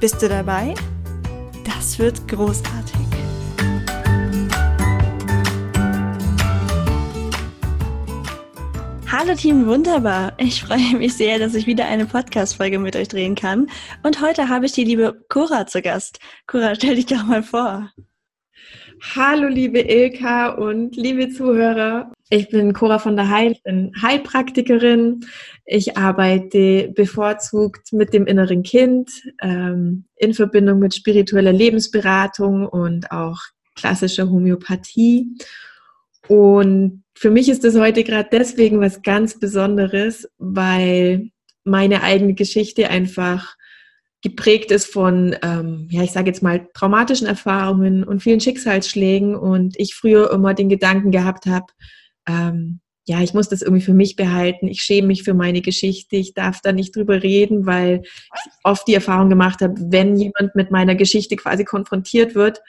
Bist du dabei? Das wird großartig. Hallo Team Wunderbar. Ich freue mich sehr, dass ich wieder eine Podcast-Folge mit euch drehen kann. Und heute habe ich die liebe Cora zu Gast. Cora, stell dich doch mal vor. Hallo liebe Ilka und liebe Zuhörer. Ich bin Cora von der Heil, bin Heilpraktikerin. Ich arbeite bevorzugt mit dem inneren Kind ähm, in Verbindung mit spiritueller Lebensberatung und auch klassischer Homöopathie. Und für mich ist das heute gerade deswegen was ganz Besonderes, weil meine eigene Geschichte einfach geprägt ist von, ähm, ja, ich sage jetzt mal, traumatischen Erfahrungen und vielen Schicksalsschlägen und ich früher immer den Gedanken gehabt habe, ähm, ja, ich muss das irgendwie für mich behalten, ich schäme mich für meine Geschichte, ich darf da nicht drüber reden, weil ich oft die Erfahrung gemacht habe, wenn jemand mit meiner Geschichte quasi konfrontiert wird,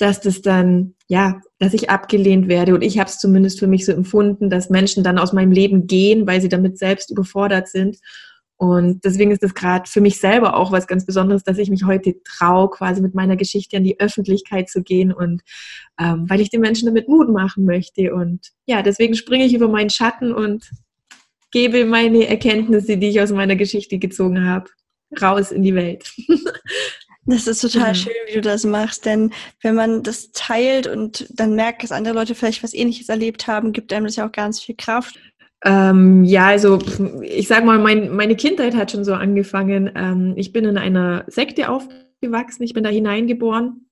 dass das dann, ja, dass ich abgelehnt werde. Und ich habe es zumindest für mich so empfunden, dass Menschen dann aus meinem Leben gehen, weil sie damit selbst überfordert sind. Und deswegen ist es gerade für mich selber auch was ganz Besonderes, dass ich mich heute traue, quasi mit meiner Geschichte an die Öffentlichkeit zu gehen und ähm, weil ich den Menschen damit Mut machen möchte. Und ja, deswegen springe ich über meinen Schatten und gebe meine Erkenntnisse, die ich aus meiner Geschichte gezogen habe, raus in die Welt. Das ist total mhm. schön, wie du das machst, denn wenn man das teilt und dann merkt, dass andere Leute vielleicht was Ähnliches erlebt haben, gibt einem das ja auch ganz viel Kraft. Ähm, ja, also ich sag mal, mein, meine Kindheit hat schon so angefangen. Ähm, ich bin in einer Sekte aufgewachsen, ich bin da hineingeboren.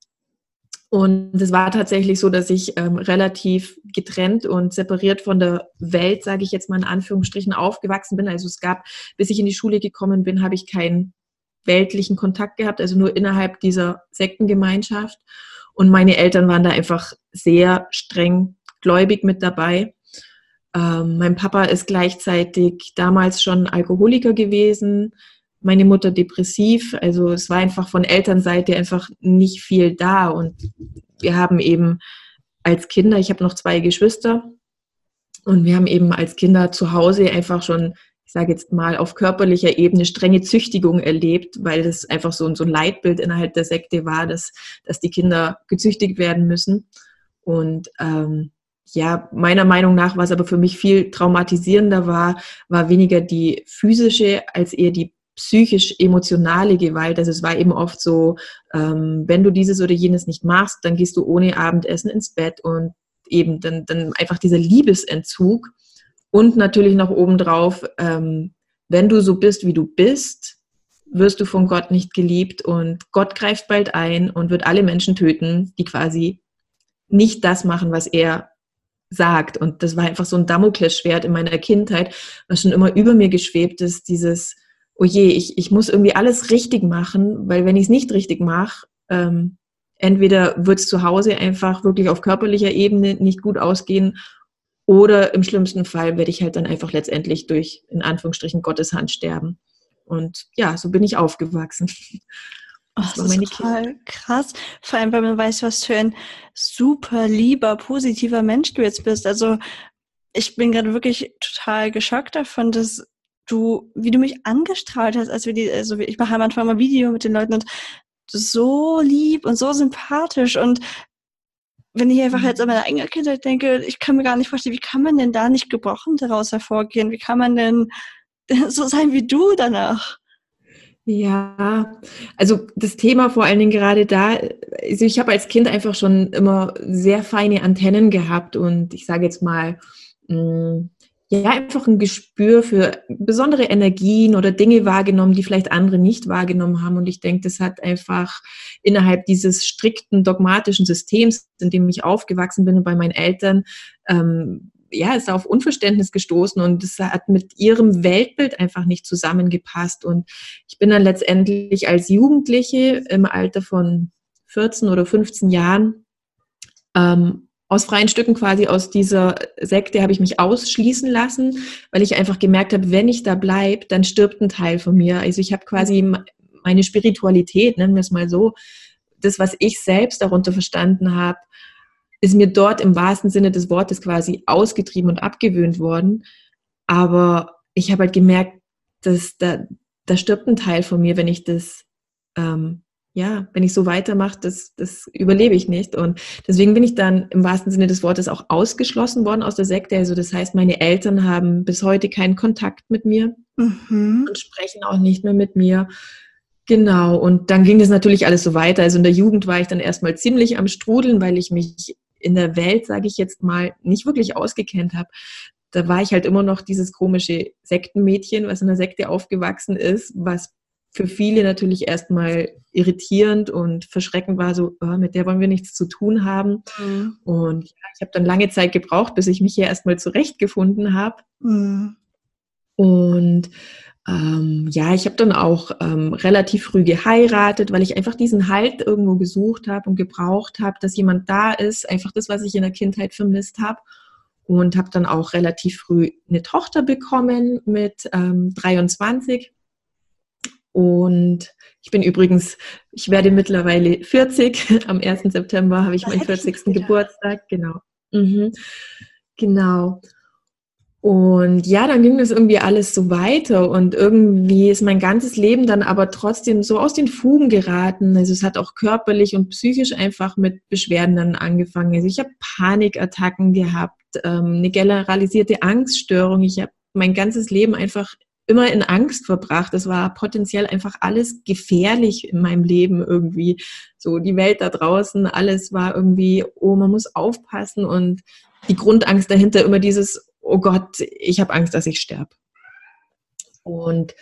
Und es war tatsächlich so, dass ich ähm, relativ getrennt und separiert von der Welt, sage ich jetzt mal in Anführungsstrichen, aufgewachsen bin. Also es gab, bis ich in die Schule gekommen bin, habe ich keinen weltlichen Kontakt gehabt, also nur innerhalb dieser Sektengemeinschaft. Und meine Eltern waren da einfach sehr streng gläubig mit dabei. Ähm, mein Papa ist gleichzeitig damals schon Alkoholiker gewesen, meine Mutter depressiv. Also es war einfach von Elternseite einfach nicht viel da. Und wir haben eben als Kinder, ich habe noch zwei Geschwister, und wir haben eben als Kinder zu Hause einfach schon, ich sage jetzt mal, auf körperlicher Ebene strenge Züchtigung erlebt, weil das einfach so, so ein Leitbild innerhalb der Sekte war, dass, dass die Kinder gezüchtigt werden müssen. Und ähm, ja, meiner Meinung nach, was aber für mich viel traumatisierender war, war weniger die physische als eher die psychisch-emotionale Gewalt. Also es war eben oft so, ähm, wenn du dieses oder jenes nicht machst, dann gehst du ohne Abendessen ins Bett und eben dann, dann einfach dieser Liebesentzug. Und natürlich noch obendrauf, ähm, wenn du so bist, wie du bist, wirst du von Gott nicht geliebt und Gott greift bald ein und wird alle Menschen töten, die quasi nicht das machen, was er sagt. Und das war einfach so ein Damoklesschwert in meiner Kindheit, was schon immer über mir geschwebt ist, dieses, oh je, ich, ich muss irgendwie alles richtig machen, weil wenn ich es nicht richtig mache, ähm, entweder wird es zu Hause einfach wirklich auf körperlicher Ebene nicht gut ausgehen oder im schlimmsten Fall werde ich halt dann einfach letztendlich durch, in Anführungsstrichen, Gottes Hand sterben. Und ja, so bin ich aufgewachsen. Oh, das, das ist total Kinder. krass. Vor allem, weil man weiß, was für ein super lieber, positiver Mensch du jetzt bist. Also ich bin gerade wirklich total geschockt davon, dass du, wie du mich angestrahlt hast, als wir die, also ich mache am Anfang mal Video mit den Leuten und so lieb und so sympathisch und wenn ich einfach jetzt an meine eigene Kindheit denke, ich kann mir gar nicht vorstellen, wie kann man denn da nicht gebrochen daraus hervorgehen? Wie kann man denn so sein wie du danach? Ja, also das Thema vor allen Dingen gerade da, also ich habe als Kind einfach schon immer sehr feine Antennen gehabt und ich sage jetzt mal, mm, ja, einfach ein Gespür für besondere Energien oder Dinge wahrgenommen, die vielleicht andere nicht wahrgenommen haben. Und ich denke, das hat einfach innerhalb dieses strikten dogmatischen Systems, in dem ich aufgewachsen bin und bei meinen Eltern, ähm, ja, ist auf Unverständnis gestoßen und es hat mit ihrem Weltbild einfach nicht zusammengepasst. Und ich bin dann letztendlich als Jugendliche im Alter von 14 oder 15 Jahren ähm, aus freien Stücken quasi aus dieser Sekte habe ich mich ausschließen lassen, weil ich einfach gemerkt habe, wenn ich da bleibe, dann stirbt ein Teil von mir. Also ich habe quasi meine Spiritualität, nennen wir es mal so, das, was ich selbst darunter verstanden habe, ist mir dort im wahrsten Sinne des Wortes quasi ausgetrieben und abgewöhnt worden. Aber ich habe halt gemerkt, dass da, da stirbt ein Teil von mir, wenn ich das ähm, ja, wenn ich so weitermache, das, das überlebe ich nicht. Und deswegen bin ich dann im wahrsten Sinne des Wortes auch ausgeschlossen worden aus der Sekte. Also das heißt, meine Eltern haben bis heute keinen Kontakt mit mir mhm. und sprechen auch nicht mehr mit mir. Genau, und dann ging das natürlich alles so weiter. Also in der Jugend war ich dann erstmal ziemlich am Strudeln, weil ich mich in der Welt, sage ich jetzt mal, nicht wirklich ausgekennt habe. Da war ich halt immer noch dieses komische Sektenmädchen, was in der Sekte aufgewachsen ist, was für viele natürlich erstmal irritierend und verschreckend war, so, oh, mit der wollen wir nichts zu tun haben. Mhm. Und ja, ich habe dann lange Zeit gebraucht, bis ich mich hier erstmal zurechtgefunden habe. Mhm. Und ähm, ja, ich habe dann auch ähm, relativ früh geheiratet, weil ich einfach diesen Halt irgendwo gesucht habe und gebraucht habe, dass jemand da ist, einfach das, was ich in der Kindheit vermisst habe. Und habe dann auch relativ früh eine Tochter bekommen mit ähm, 23. Und ich bin übrigens, ich werde mittlerweile 40. Am 1. September habe ich das meinen 40. Ich Geburtstag. Genau. Mhm. Genau. Und ja, dann ging das irgendwie alles so weiter und irgendwie ist mein ganzes Leben dann aber trotzdem so aus den Fugen geraten. Also es hat auch körperlich und psychisch einfach mit Beschwerden dann angefangen. Also ich habe Panikattacken gehabt, ähm, eine generalisierte Angststörung. Ich habe mein ganzes Leben einfach immer in Angst verbracht. Es war potenziell einfach alles gefährlich in meinem Leben irgendwie. So die Welt da draußen, alles war irgendwie, oh, man muss aufpassen und die Grundangst dahinter immer dieses, oh Gott, ich habe Angst, dass ich sterbe. Und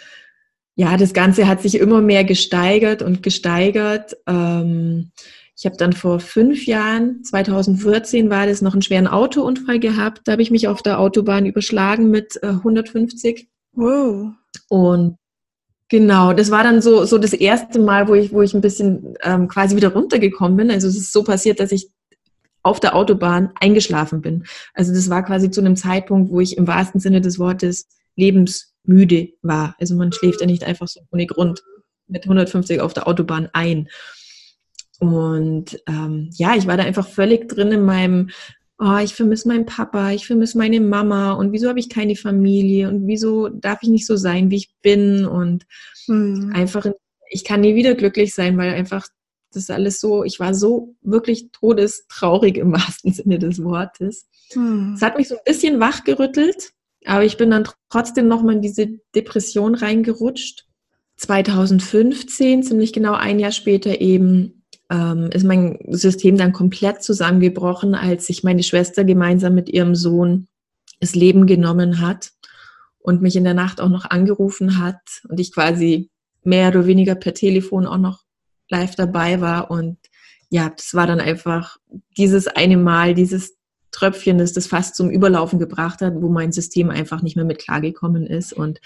ja, das Ganze hat sich immer mehr gesteigert und gesteigert. Ähm, ich habe dann vor fünf Jahren, 2014 war das, noch einen schweren Autounfall gehabt. Da habe ich mich auf der Autobahn überschlagen mit 150 äh, Wow. Und genau, das war dann so, so das erste Mal, wo ich, wo ich ein bisschen ähm, quasi wieder runtergekommen bin. Also es ist so passiert, dass ich auf der Autobahn eingeschlafen bin. Also das war quasi zu einem Zeitpunkt, wo ich im wahrsten Sinne des Wortes lebensmüde war. Also man schläft ja nicht einfach so ohne Grund mit 150 auf der Autobahn ein. Und ähm, ja, ich war da einfach völlig drin in meinem oh, ich vermisse meinen Papa, ich vermisse meine Mama und wieso habe ich keine Familie und wieso darf ich nicht so sein, wie ich bin und mhm. einfach, ich kann nie wieder glücklich sein, weil einfach das alles so, ich war so wirklich todestraurig im wahrsten Sinne des Wortes. Mhm. Es hat mich so ein bisschen wachgerüttelt, aber ich bin dann trotzdem nochmal in diese Depression reingerutscht. 2015, ziemlich genau ein Jahr später eben, ähm, ist mein System dann komplett zusammengebrochen, als sich meine Schwester gemeinsam mit ihrem Sohn das Leben genommen hat und mich in der Nacht auch noch angerufen hat und ich quasi mehr oder weniger per Telefon auch noch live dabei war und ja, das war dann einfach dieses eine Mal, dieses Tröpfchen, das das fast zum Überlaufen gebracht hat, wo mein System einfach nicht mehr mit klargekommen ist und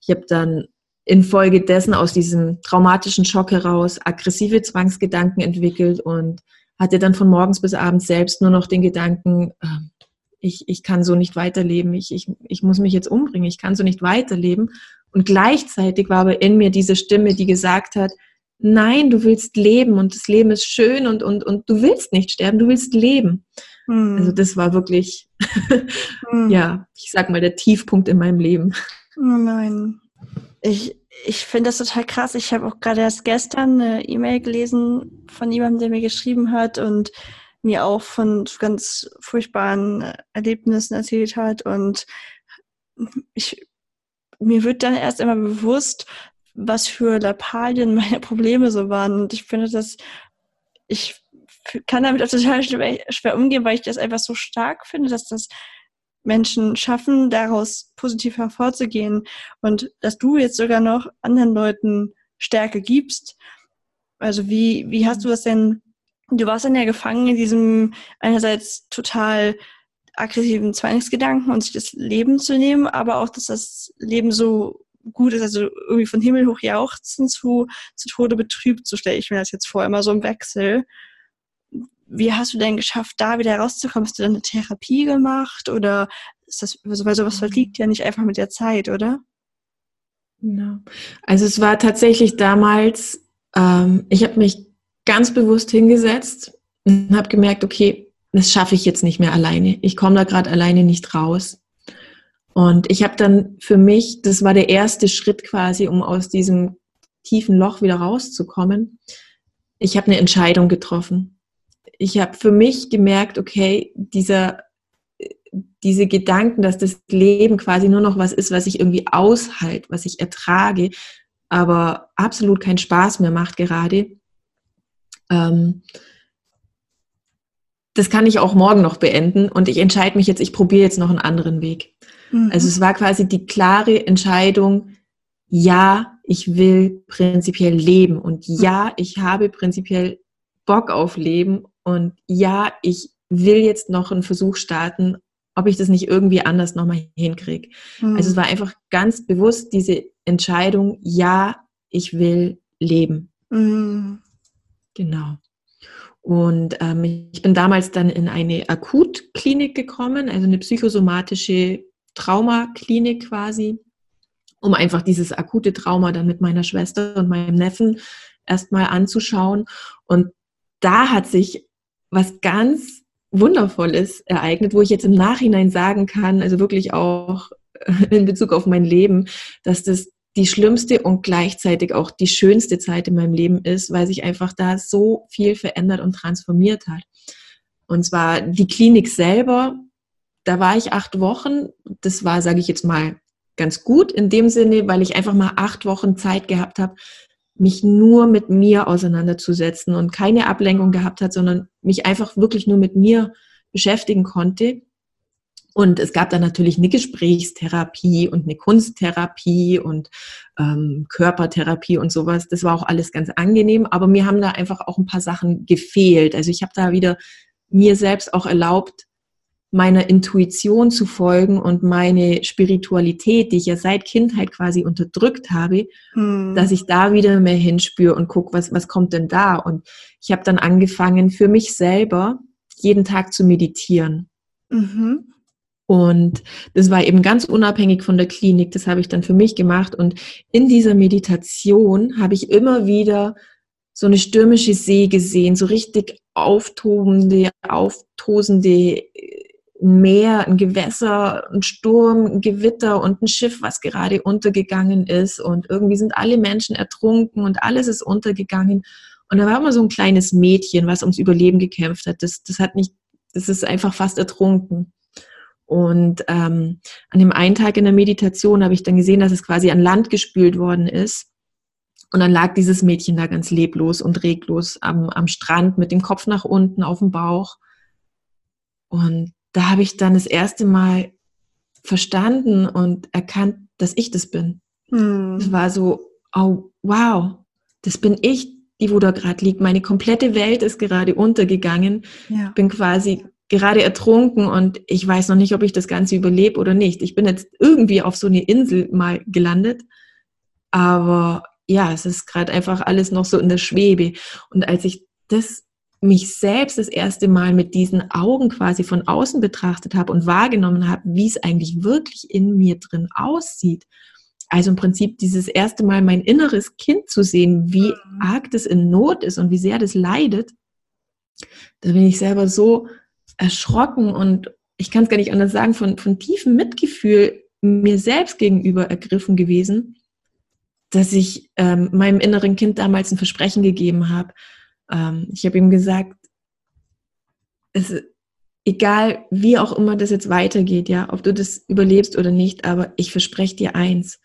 ich habe dann infolgedessen aus diesem traumatischen Schock heraus aggressive Zwangsgedanken entwickelt und hatte dann von morgens bis abends selbst nur noch den Gedanken, ähm, ich, ich kann so nicht weiterleben, ich, ich, ich muss mich jetzt umbringen, ich kann so nicht weiterleben. Und gleichzeitig war aber in mir diese Stimme, die gesagt hat, nein, du willst leben und das Leben ist schön und, und, und du willst nicht sterben, du willst leben. Hm. Also das war wirklich, hm. ja, ich sag mal, der Tiefpunkt in meinem Leben. Oh nein. Ich, ich finde das total krass. Ich habe auch gerade erst gestern eine E-Mail gelesen von jemandem, der mir geschrieben hat und mir auch von ganz furchtbaren Erlebnissen erzählt hat. Und ich, mir wird dann erst einmal bewusst, was für Lappalien meine Probleme so waren. Und ich finde das, ich kann damit auch total schwer umgehen, weil ich das einfach so stark finde, dass das Menschen schaffen, daraus positiv hervorzugehen und dass du jetzt sogar noch anderen Leuten Stärke gibst. Also wie, wie hast du das denn, du warst dann ja gefangen in diesem einerseits total aggressiven Zwangsgedanken und sich das Leben zu nehmen, aber auch, dass das Leben so gut ist, also irgendwie von Himmel hoch jauchzen zu, zu Tode betrübt, so stelle ich mir das jetzt vor, immer so im Wechsel. Wie hast du denn geschafft, da wieder rauszukommen? Hast du dann eine Therapie gemacht oder ist das, weil sowas verliegt ja nicht einfach mit der Zeit, oder? Genau. Also es war tatsächlich damals, ähm, ich habe mich ganz bewusst hingesetzt und habe gemerkt, okay, das schaffe ich jetzt nicht mehr alleine. Ich komme da gerade alleine nicht raus. Und ich habe dann für mich, das war der erste Schritt quasi, um aus diesem tiefen Loch wieder rauszukommen. Ich habe eine Entscheidung getroffen. Ich habe für mich gemerkt, okay, dieser, diese Gedanken, dass das Leben quasi nur noch was ist, was ich irgendwie aushalte, was ich ertrage, aber absolut keinen Spaß mehr macht gerade. Ähm, das kann ich auch morgen noch beenden und ich entscheide mich jetzt, ich probiere jetzt noch einen anderen Weg. Mhm. Also es war quasi die klare Entscheidung, ja, ich will prinzipiell leben und mhm. ja, ich habe prinzipiell Bock auf Leben und ja, ich will jetzt noch einen Versuch starten, ob ich das nicht irgendwie anders nochmal hinkriege. Mhm. Also es war einfach ganz bewusst diese Entscheidung, ja, ich will leben. Mhm. Genau. Und ähm, ich bin damals dann in eine Akutklinik gekommen, also eine psychosomatische Traumaklinik quasi, um einfach dieses akute Trauma dann mit meiner Schwester und meinem Neffen erstmal anzuschauen. Und da hat sich was ganz Wundervolles ereignet, wo ich jetzt im Nachhinein sagen kann, also wirklich auch in Bezug auf mein Leben, dass das die schlimmste und gleichzeitig auch die schönste Zeit in meinem Leben ist, weil sich einfach da so viel verändert und transformiert hat. Und zwar die Klinik selber, da war ich acht Wochen. Das war, sage ich jetzt mal, ganz gut in dem Sinne, weil ich einfach mal acht Wochen Zeit gehabt habe, mich nur mit mir auseinanderzusetzen und keine Ablenkung gehabt hat, sondern mich einfach wirklich nur mit mir beschäftigen konnte. Und es gab dann natürlich eine Gesprächstherapie und eine Kunsttherapie und ähm, Körpertherapie und sowas. Das war auch alles ganz angenehm, aber mir haben da einfach auch ein paar Sachen gefehlt. Also ich habe da wieder mir selbst auch erlaubt, meiner Intuition zu folgen und meine Spiritualität, die ich ja seit Kindheit quasi unterdrückt habe, mhm. dass ich da wieder mehr hinspüre und gucke, was, was kommt denn da? Und ich habe dann angefangen, für mich selber jeden Tag zu meditieren. Mhm. Und das war eben ganz unabhängig von der Klinik. Das habe ich dann für mich gemacht. Und in dieser Meditation habe ich immer wieder so eine stürmische See gesehen, so richtig auftobende, auftosende Meer, ein Gewässer, ein Sturm, ein Gewitter und ein Schiff, was gerade untergegangen ist. Und irgendwie sind alle Menschen ertrunken und alles ist untergegangen. Und da war immer so ein kleines Mädchen, was ums Überleben gekämpft hat. Das, das hat nicht, das ist einfach fast ertrunken. Und ähm, an dem einen Tag in der Meditation habe ich dann gesehen, dass es quasi an Land gespült worden ist. Und dann lag dieses Mädchen da ganz leblos und reglos am, am Strand mit dem Kopf nach unten auf dem Bauch. Und da habe ich dann das erste Mal verstanden und erkannt, dass ich das bin. Hm. Es war so, oh wow, das bin ich, die wo da gerade liegt. Meine komplette Welt ist gerade untergegangen. Ja. Bin quasi gerade ertrunken und ich weiß noch nicht, ob ich das Ganze überlebe oder nicht. Ich bin jetzt irgendwie auf so eine Insel mal gelandet, aber ja, es ist gerade einfach alles noch so in der Schwebe. Und als ich das mich selbst das erste Mal mit diesen Augen quasi von außen betrachtet habe und wahrgenommen habe, wie es eigentlich wirklich in mir drin aussieht. Also im Prinzip dieses erste Mal mein inneres Kind zu sehen, wie mhm. arg das in Not ist und wie sehr das leidet, da bin ich selber so erschrocken und ich kann es gar nicht anders sagen, von, von tiefem Mitgefühl mir selbst gegenüber ergriffen gewesen, dass ich ähm, meinem inneren Kind damals ein Versprechen gegeben habe. Ähm, ich habe ihm gesagt, es, egal wie auch immer das jetzt weitergeht, ja, ob du das überlebst oder nicht, aber ich verspreche dir eins,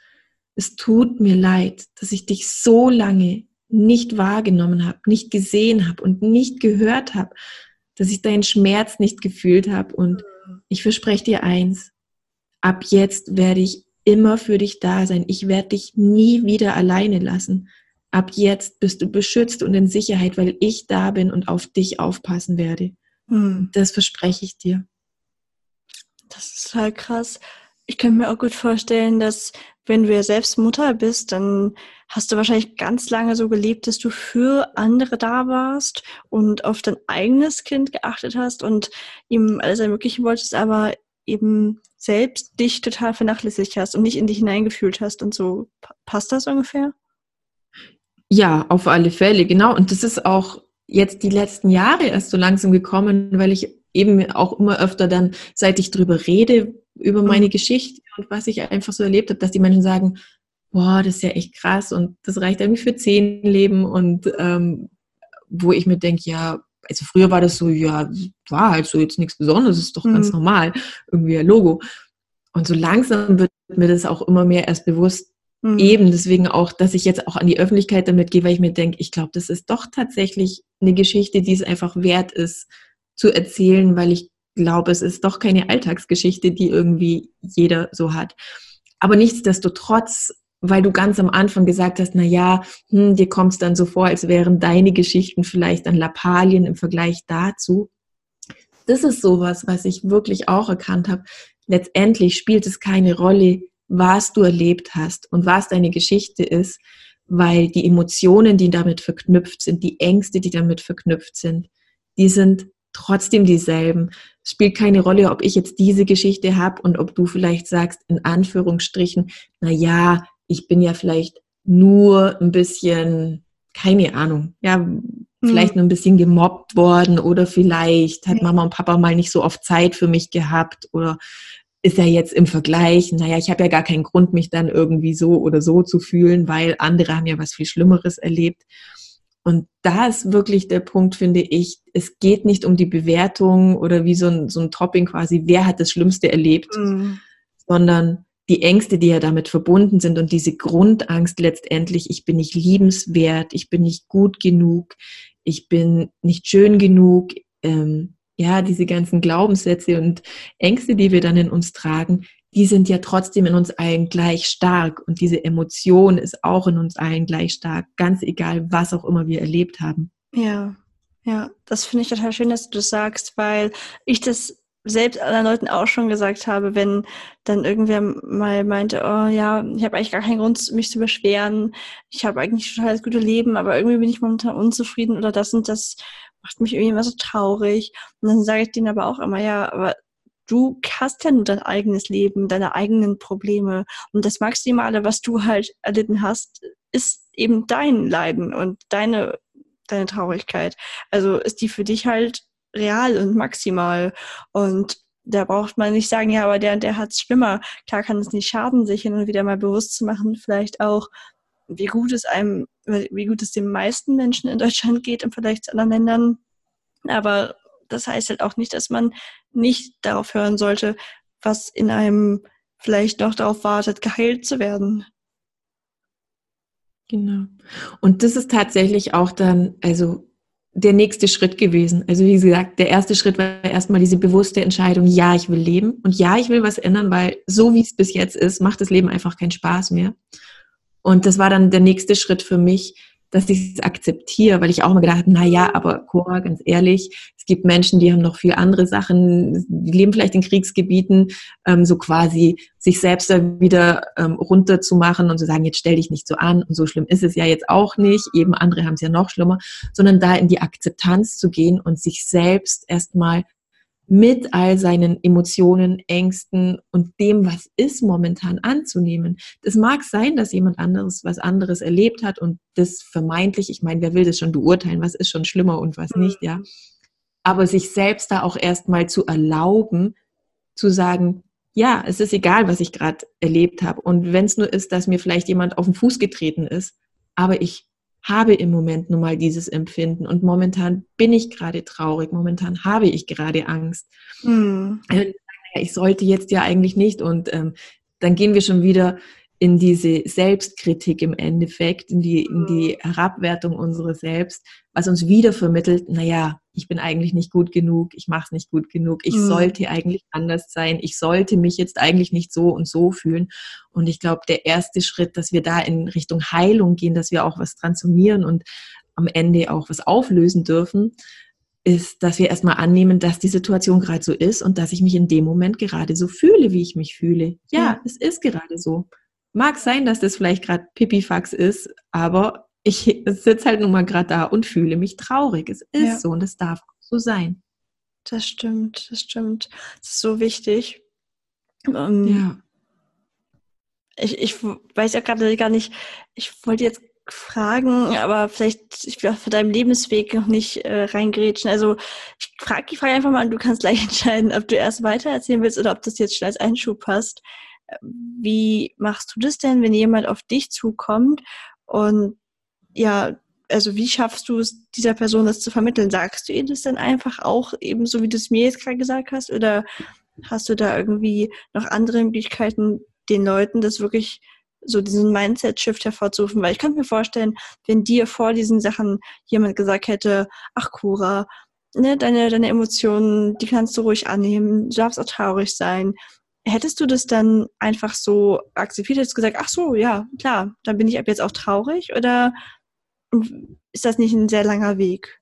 es tut mir leid, dass ich dich so lange nicht wahrgenommen habe, nicht gesehen habe und nicht gehört habe, dass ich deinen Schmerz nicht gefühlt habe. Und ich verspreche dir eins, ab jetzt werde ich immer für dich da sein. Ich werde dich nie wieder alleine lassen. Ab jetzt bist du beschützt und in Sicherheit, weil ich da bin und auf dich aufpassen werde. Hm. Das verspreche ich dir. das ist total krass. Ich könnte mir auch gut vorstellen, dass wenn du ja selbst Mutter bist, dann hast du wahrscheinlich ganz lange so gelebt, dass du für andere da warst und auf dein eigenes Kind geachtet hast und ihm alles ermöglichen wolltest, aber eben selbst dich total vernachlässigt hast und nicht in dich hineingefühlt hast und so. Passt das ungefähr? Ja, auf alle Fälle, genau. Und das ist auch jetzt die letzten Jahre erst so langsam gekommen, weil ich eben auch immer öfter dann, seit ich drüber rede, über meine mhm. Geschichte und was ich einfach so erlebt habe, dass die Menschen sagen, boah, das ist ja echt krass und das reicht irgendwie für zehn Leben und ähm, wo ich mir denke, ja, also früher war das so, ja, war halt so jetzt nichts Besonderes, ist doch mhm. ganz normal, irgendwie ein Logo. Und so langsam wird mir das auch immer mehr erst bewusst, mhm. eben deswegen auch, dass ich jetzt auch an die Öffentlichkeit damit gehe, weil ich mir denke, ich glaube, das ist doch tatsächlich eine Geschichte, die es einfach wert ist zu erzählen, weil ich glaube, es ist doch keine Alltagsgeschichte, die irgendwie jeder so hat. Aber nichtsdestotrotz, weil du ganz am Anfang gesagt hast, na ja, hm, dir kommt es dann so vor, als wären deine Geschichten vielleicht an Lappalien im Vergleich dazu. Das ist sowas, was ich wirklich auch erkannt habe. Letztendlich spielt es keine Rolle, was du erlebt hast und was deine Geschichte ist, weil die Emotionen, die damit verknüpft sind, die Ängste, die damit verknüpft sind, die sind trotzdem dieselben. Es spielt keine Rolle, ob ich jetzt diese Geschichte habe und ob du vielleicht sagst, in Anführungsstrichen, na ja, ich bin ja vielleicht nur ein bisschen, keine Ahnung, ja, vielleicht mhm. nur ein bisschen gemobbt worden oder vielleicht hat Mama und Papa mal nicht so oft Zeit für mich gehabt oder ist ja jetzt im Vergleich, naja, ich habe ja gar keinen Grund, mich dann irgendwie so oder so zu fühlen, weil andere haben ja was viel Schlimmeres erlebt. Und da ist wirklich der Punkt, finde ich, es geht nicht um die Bewertung oder wie so ein, so ein Topping quasi, wer hat das Schlimmste erlebt, mhm. sondern die Ängste, die ja damit verbunden sind und diese Grundangst letztendlich, ich bin nicht liebenswert, ich bin nicht gut genug, ich bin nicht schön genug, ähm, ja, diese ganzen Glaubenssätze und Ängste, die wir dann in uns tragen, die sind ja trotzdem in uns allen gleich stark und diese Emotion ist auch in uns allen gleich stark, ganz egal, was auch immer wir erlebt haben. Ja, ja, das finde ich total schön, dass du das sagst, weil ich das selbst anderen Leuten auch schon gesagt habe, wenn dann irgendwer mal meinte, oh ja, ich habe eigentlich gar keinen Grund, mich zu beschweren, ich habe eigentlich total das gute Leben, aber irgendwie bin ich momentan unzufrieden oder das und das macht mich irgendwie immer so traurig. Und dann sage ich denen aber auch immer, ja, aber du hast ja nur dein eigenes Leben, deine eigenen Probleme. Und das Maximale, was du halt erlitten hast, ist eben dein Leiden und deine, deine Traurigkeit. Also ist die für dich halt real und maximal. Und da braucht man nicht sagen, ja, aber der der hat es schlimmer. Klar kann es nicht schaden, sich hin und wieder mal bewusst zu machen, vielleicht auch, wie gut es einem, wie gut es den meisten Menschen in Deutschland geht im Vergleich zu anderen Ländern. Aber das heißt halt auch nicht, dass man nicht darauf hören sollte, was in einem vielleicht noch darauf wartet, geheilt zu werden. Genau. Und das ist tatsächlich auch dann, also der nächste Schritt gewesen. Also wie gesagt, der erste Schritt war erstmal diese bewusste Entscheidung, ja, ich will leben und ja, ich will was ändern, weil so wie es bis jetzt ist, macht das Leben einfach keinen Spaß mehr. Und das war dann der nächste Schritt für mich, dass ich es akzeptiere, weil ich auch mal gedacht habe, na ja, aber Cora, ganz ehrlich, es gibt Menschen, die haben noch viel andere Sachen, die leben vielleicht in Kriegsgebieten, ähm, so quasi sich selbst da wieder ähm, runterzumachen und zu sagen, jetzt stell dich nicht so an und so schlimm ist es ja jetzt auch nicht, eben andere haben es ja noch schlimmer, sondern da in die Akzeptanz zu gehen und sich selbst erstmal mit all seinen Emotionen, Ängsten und dem, was ist momentan anzunehmen. Das mag sein, dass jemand anderes was anderes erlebt hat und das vermeintlich, ich meine, wer will das schon beurteilen, was ist schon schlimmer und was nicht, ja. Aber sich selbst da auch erstmal zu erlauben, zu sagen, ja, es ist egal, was ich gerade erlebt habe. Und wenn es nur ist, dass mir vielleicht jemand auf den Fuß getreten ist, aber ich habe im Moment nun mal dieses Empfinden und momentan bin ich gerade traurig, momentan habe ich gerade Angst. Mhm. Ich sollte jetzt ja eigentlich nicht und ähm, dann gehen wir schon wieder in diese Selbstkritik im Endeffekt, in die, in die mhm. Herabwertung unserer Selbst, was uns wieder vermittelt, naja, ich bin eigentlich nicht gut genug, ich mache es nicht gut genug, ich mhm. sollte eigentlich anders sein, ich sollte mich jetzt eigentlich nicht so und so fühlen. Und ich glaube, der erste Schritt, dass wir da in Richtung Heilung gehen, dass wir auch was transformieren und am Ende auch was auflösen dürfen, ist, dass wir erstmal annehmen, dass die Situation gerade so ist und dass ich mich in dem Moment gerade so fühle, wie ich mich fühle. Ja, ja. es ist gerade so. Mag sein, dass das vielleicht gerade Pipifax ist, aber ich sitze halt nun mal gerade da und fühle mich traurig. Es ist ja. so und es darf so sein. Das stimmt, das stimmt. Das ist so wichtig. Ähm, ja. Ich, ich weiß ja gerade gar nicht, ich wollte jetzt fragen, aber vielleicht, ich will auch für deinen Lebensweg noch nicht äh, reingrätschen. Also ich frage die Frage einfach mal und du kannst gleich entscheiden, ob du erst weiter erzählen willst oder ob das jetzt schon als Einschub passt. Wie machst du das denn, wenn jemand auf dich zukommt und ja, also wie schaffst du es, dieser Person das zu vermitteln? Sagst du ihr das dann einfach auch, eben so wie du es mir jetzt gerade gesagt hast? Oder hast du da irgendwie noch andere Möglichkeiten, den Leuten das wirklich so diesen Mindset-Shift hervorzurufen, weil ich kann mir vorstellen, wenn dir vor diesen Sachen jemand gesagt hätte, ach Cora, ne, deine, deine Emotionen, die kannst du ruhig annehmen, du darfst auch traurig sein. Hättest du das dann einfach so akzeptiert, hättest gesagt, ach so, ja, klar, dann bin ich ab jetzt auch traurig oder ist das nicht ein sehr langer Weg?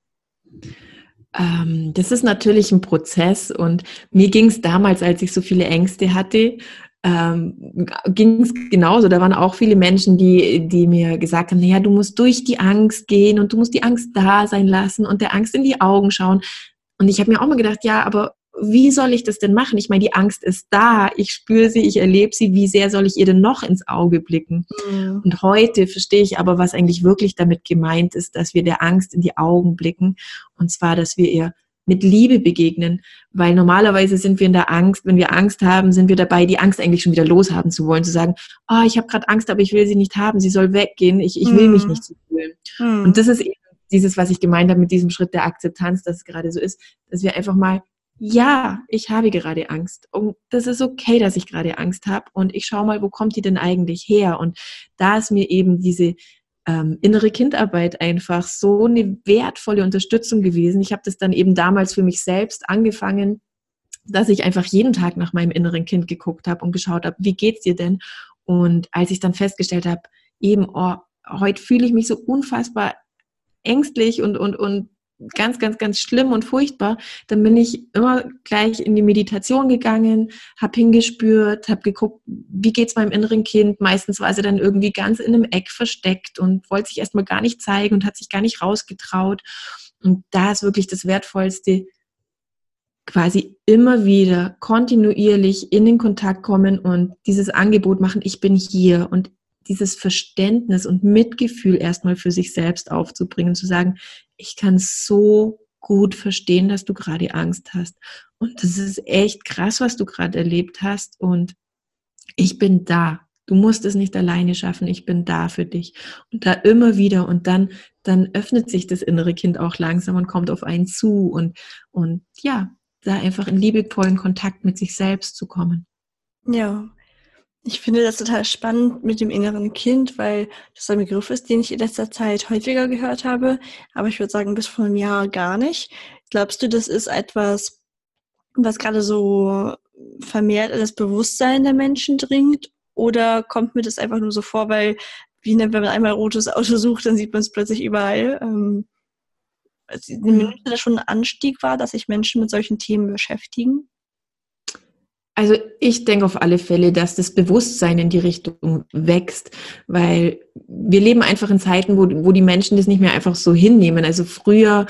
Ähm, das ist natürlich ein Prozess und mir ging es damals, als ich so viele Ängste hatte, ähm, ging es genauso. Da waren auch viele Menschen, die, die mir gesagt haben, naja, du musst durch die Angst gehen und du musst die Angst da sein lassen und der Angst in die Augen schauen. Und ich habe mir auch mal gedacht, ja, aber wie soll ich das denn machen? Ich meine, die Angst ist da, ich spüre sie, ich erlebe sie, wie sehr soll ich ihr denn noch ins Auge blicken? Mhm. Und heute verstehe ich aber, was eigentlich wirklich damit gemeint ist, dass wir der Angst in die Augen blicken. Und zwar, dass wir ihr mit Liebe begegnen, weil normalerweise sind wir in der Angst, wenn wir Angst haben, sind wir dabei, die Angst eigentlich schon wieder loshaben zu wollen, zu sagen, oh, ich habe gerade Angst, aber ich will sie nicht haben, sie soll weggehen, ich, ich will mm. mich nicht so fühlen. Mm. Und das ist eben dieses, was ich gemeint habe mit diesem Schritt der Akzeptanz, dass es gerade so ist, dass wir einfach mal, ja, ich habe gerade Angst und das ist okay, dass ich gerade Angst habe und ich schaue mal, wo kommt die denn eigentlich her? Und da ist mir eben diese ähm, innere Kindarbeit einfach so eine wertvolle Unterstützung gewesen. Ich habe das dann eben damals für mich selbst angefangen, dass ich einfach jeden Tag nach meinem inneren Kind geguckt habe und geschaut habe, wie geht's dir denn? Und als ich dann festgestellt habe, eben, oh, heute fühle ich mich so unfassbar ängstlich und, und, und ganz, ganz, ganz schlimm und furchtbar, dann bin ich immer gleich in die Meditation gegangen, habe hingespürt, habe geguckt, wie geht's meinem inneren Kind. Meistens war sie dann irgendwie ganz in einem Eck versteckt und wollte sich erstmal gar nicht zeigen und hat sich gar nicht rausgetraut. Und da ist wirklich das Wertvollste, quasi immer wieder kontinuierlich in den Kontakt kommen und dieses Angebot machen, ich bin hier und dieses Verständnis und Mitgefühl erstmal für sich selbst aufzubringen, zu sagen, ich kann so gut verstehen, dass du gerade Angst hast. Und das ist echt krass, was du gerade erlebt hast. Und ich bin da. Du musst es nicht alleine schaffen. Ich bin da für dich. Und da immer wieder. Und dann, dann öffnet sich das innere Kind auch langsam und kommt auf einen zu. Und, und ja, da einfach in liebevollen Kontakt mit sich selbst zu kommen. Ja, ich finde das total spannend mit dem inneren Kind, weil das ein Begriff ist, den ich in letzter Zeit häufiger gehört habe, aber ich würde sagen, bis vor einem Jahr gar nicht. Glaubst du, das ist etwas, was gerade so vermehrt in das Bewusstsein der Menschen dringt? Oder kommt mir das einfach nur so vor, weil, wie wenn man einmal rotes Auto sucht, dann sieht man es plötzlich überall? Ähm, also, mhm. das schon ein Anstieg war, dass sich Menschen mit solchen Themen beschäftigen? Also ich denke auf alle Fälle, dass das Bewusstsein in die Richtung wächst, weil wir leben einfach in Zeiten, wo, wo die Menschen das nicht mehr einfach so hinnehmen. Also früher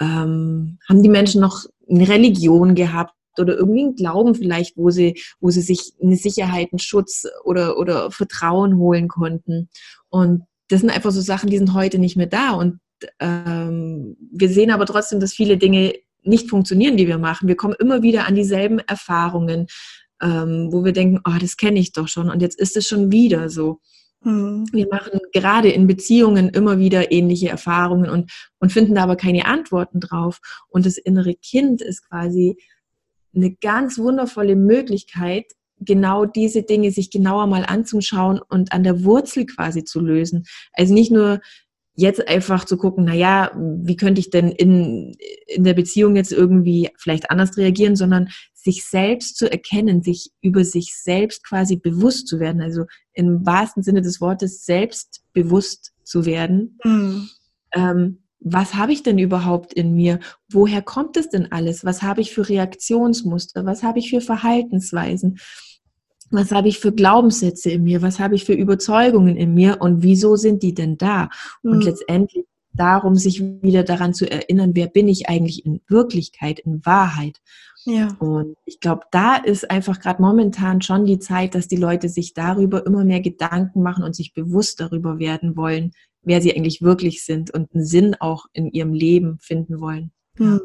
ähm, haben die Menschen noch eine Religion gehabt oder irgendwie einen Glauben vielleicht, wo sie, wo sie sich eine Sicherheit, einen Schutz oder, oder Vertrauen holen konnten. Und das sind einfach so Sachen, die sind heute nicht mehr da. Und ähm, wir sehen aber trotzdem, dass viele Dinge nicht funktionieren, die wir machen. Wir kommen immer wieder an dieselben Erfahrungen, ähm, wo wir denken, oh, das kenne ich doch schon und jetzt ist es schon wieder so. Mhm. Wir machen gerade in Beziehungen immer wieder ähnliche Erfahrungen und, und finden da aber keine Antworten drauf. Und das innere Kind ist quasi eine ganz wundervolle Möglichkeit, genau diese Dinge sich genauer mal anzuschauen und an der Wurzel quasi zu lösen. Also nicht nur jetzt einfach zu gucken, na ja, wie könnte ich denn in, in der Beziehung jetzt irgendwie vielleicht anders reagieren, sondern sich selbst zu erkennen, sich über sich selbst quasi bewusst zu werden, also im wahrsten Sinne des Wortes selbstbewusst zu werden. Mhm. Ähm, was habe ich denn überhaupt in mir? Woher kommt es denn alles? Was habe ich für Reaktionsmuster? Was habe ich für Verhaltensweisen? Was habe ich für Glaubenssätze in mir? Was habe ich für Überzeugungen in mir? Und wieso sind die denn da? Mhm. Und letztendlich darum, sich wieder daran zu erinnern, wer bin ich eigentlich in Wirklichkeit, in Wahrheit. Ja. Und ich glaube, da ist einfach gerade momentan schon die Zeit, dass die Leute sich darüber immer mehr Gedanken machen und sich bewusst darüber werden wollen, wer sie eigentlich wirklich sind und einen Sinn auch in ihrem Leben finden wollen. Ja,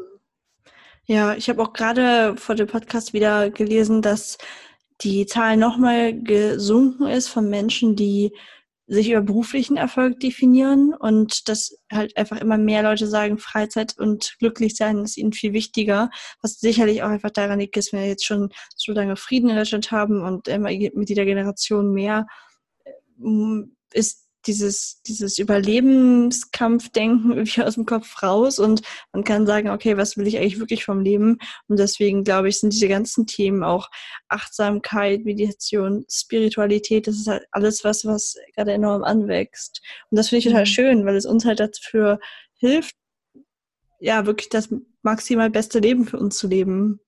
ja ich habe auch gerade vor dem Podcast wieder gelesen, dass die Zahl nochmal gesunken ist von Menschen, die sich über beruflichen Erfolg definieren und dass halt einfach immer mehr Leute sagen, Freizeit und glücklich sein ist ihnen viel wichtiger, was sicherlich auch einfach daran liegt, dass wir jetzt schon so lange Frieden in Deutschland haben und immer mit jeder Generation mehr äh, ist dieses, dieses Überlebenskampfdenken irgendwie aus dem Kopf raus und man kann sagen, okay, was will ich eigentlich wirklich vom Leben? Und deswegen glaube ich, sind diese ganzen Themen auch Achtsamkeit, Meditation, Spiritualität, das ist halt alles was, was gerade enorm anwächst. Und das finde ich total mhm. schön, weil es uns halt dafür hilft, ja, wirklich das maximal beste Leben für uns zu leben.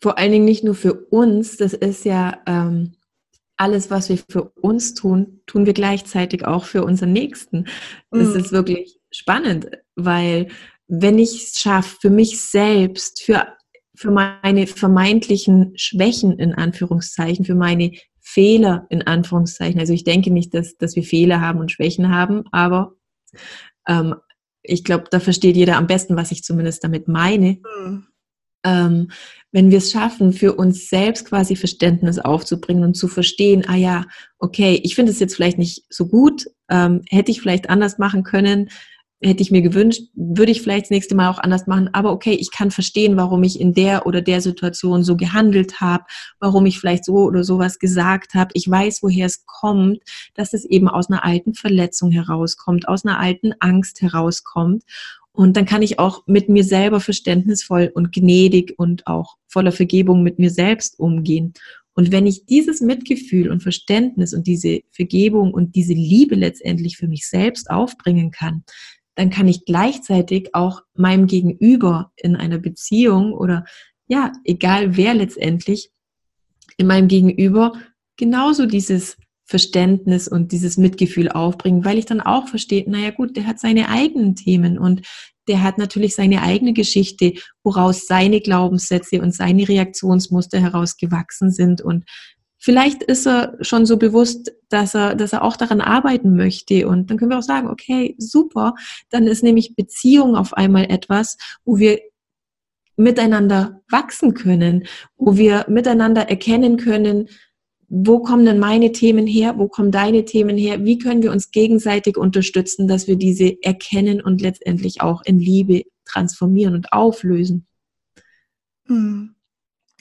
Vor allen Dingen nicht nur für uns, das ist ja, ähm alles, was wir für uns tun, tun wir gleichzeitig auch für unseren Nächsten. Das mhm. ist wirklich spannend, weil wenn ich es schaffe, für mich selbst, für, für meine vermeintlichen Schwächen in Anführungszeichen, für meine Fehler in Anführungszeichen, also ich denke nicht, dass, dass wir Fehler haben und Schwächen haben, aber ähm, ich glaube, da versteht jeder am besten, was ich zumindest damit meine. Mhm ähm, wenn wir es schaffen, für uns selbst quasi Verständnis aufzubringen und zu verstehen, ah ja, okay, ich finde es jetzt vielleicht nicht so gut, ähm, hätte ich vielleicht anders machen können, hätte ich mir gewünscht, würde ich vielleicht das nächste Mal auch anders machen. Aber okay, ich kann verstehen, warum ich in der oder der Situation so gehandelt habe, warum ich vielleicht so oder sowas gesagt habe. Ich weiß, woher es kommt, dass es eben aus einer alten Verletzung herauskommt, aus einer alten Angst herauskommt. Und dann kann ich auch mit mir selber verständnisvoll und gnädig und auch voller Vergebung mit mir selbst umgehen. Und wenn ich dieses Mitgefühl und Verständnis und diese Vergebung und diese Liebe letztendlich für mich selbst aufbringen kann, dann kann ich gleichzeitig auch meinem Gegenüber in einer Beziehung oder ja, egal wer letztendlich, in meinem Gegenüber genauso dieses Verständnis und dieses Mitgefühl aufbringen, weil ich dann auch verstehe, naja gut, der hat seine eigenen Themen und der hat natürlich seine eigene Geschichte, woraus seine Glaubenssätze und seine Reaktionsmuster herausgewachsen sind und Vielleicht ist er schon so bewusst, dass er, dass er auch daran arbeiten möchte. Und dann können wir auch sagen, okay, super. Dann ist nämlich Beziehung auf einmal etwas, wo wir miteinander wachsen können, wo wir miteinander erkennen können, wo kommen denn meine Themen her, wo kommen deine Themen her, wie können wir uns gegenseitig unterstützen, dass wir diese erkennen und letztendlich auch in Liebe transformieren und auflösen. Hm.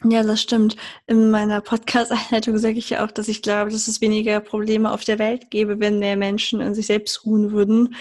Ja, das stimmt. In meiner Podcast-Einleitung sage ich ja auch, dass ich glaube, dass es weniger Probleme auf der Welt gäbe, wenn mehr Menschen in sich selbst ruhen würden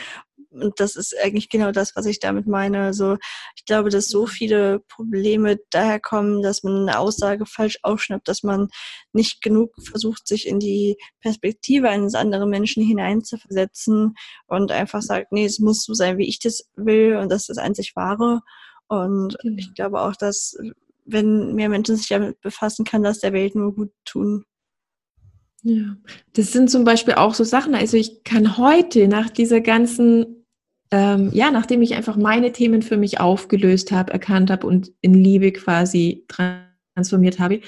und das ist eigentlich genau das, was ich damit meine. Also ich glaube, dass so viele Probleme daher kommen, dass man eine Aussage falsch aufschnappt, dass man nicht genug versucht, sich in die Perspektive eines anderen Menschen hineinzuversetzen und einfach sagt, nee, es muss so sein, wie ich das will und das ist das einzig Wahre. Und mhm. ich glaube auch, dass wenn mehr Menschen sich damit befassen, kann das der Welt nur gut tun. Ja, das sind zum Beispiel auch so Sachen. Also ich kann heute nach dieser ganzen ähm, ja, nachdem ich einfach meine Themen für mich aufgelöst habe, erkannt habe und in Liebe quasi transformiert habe,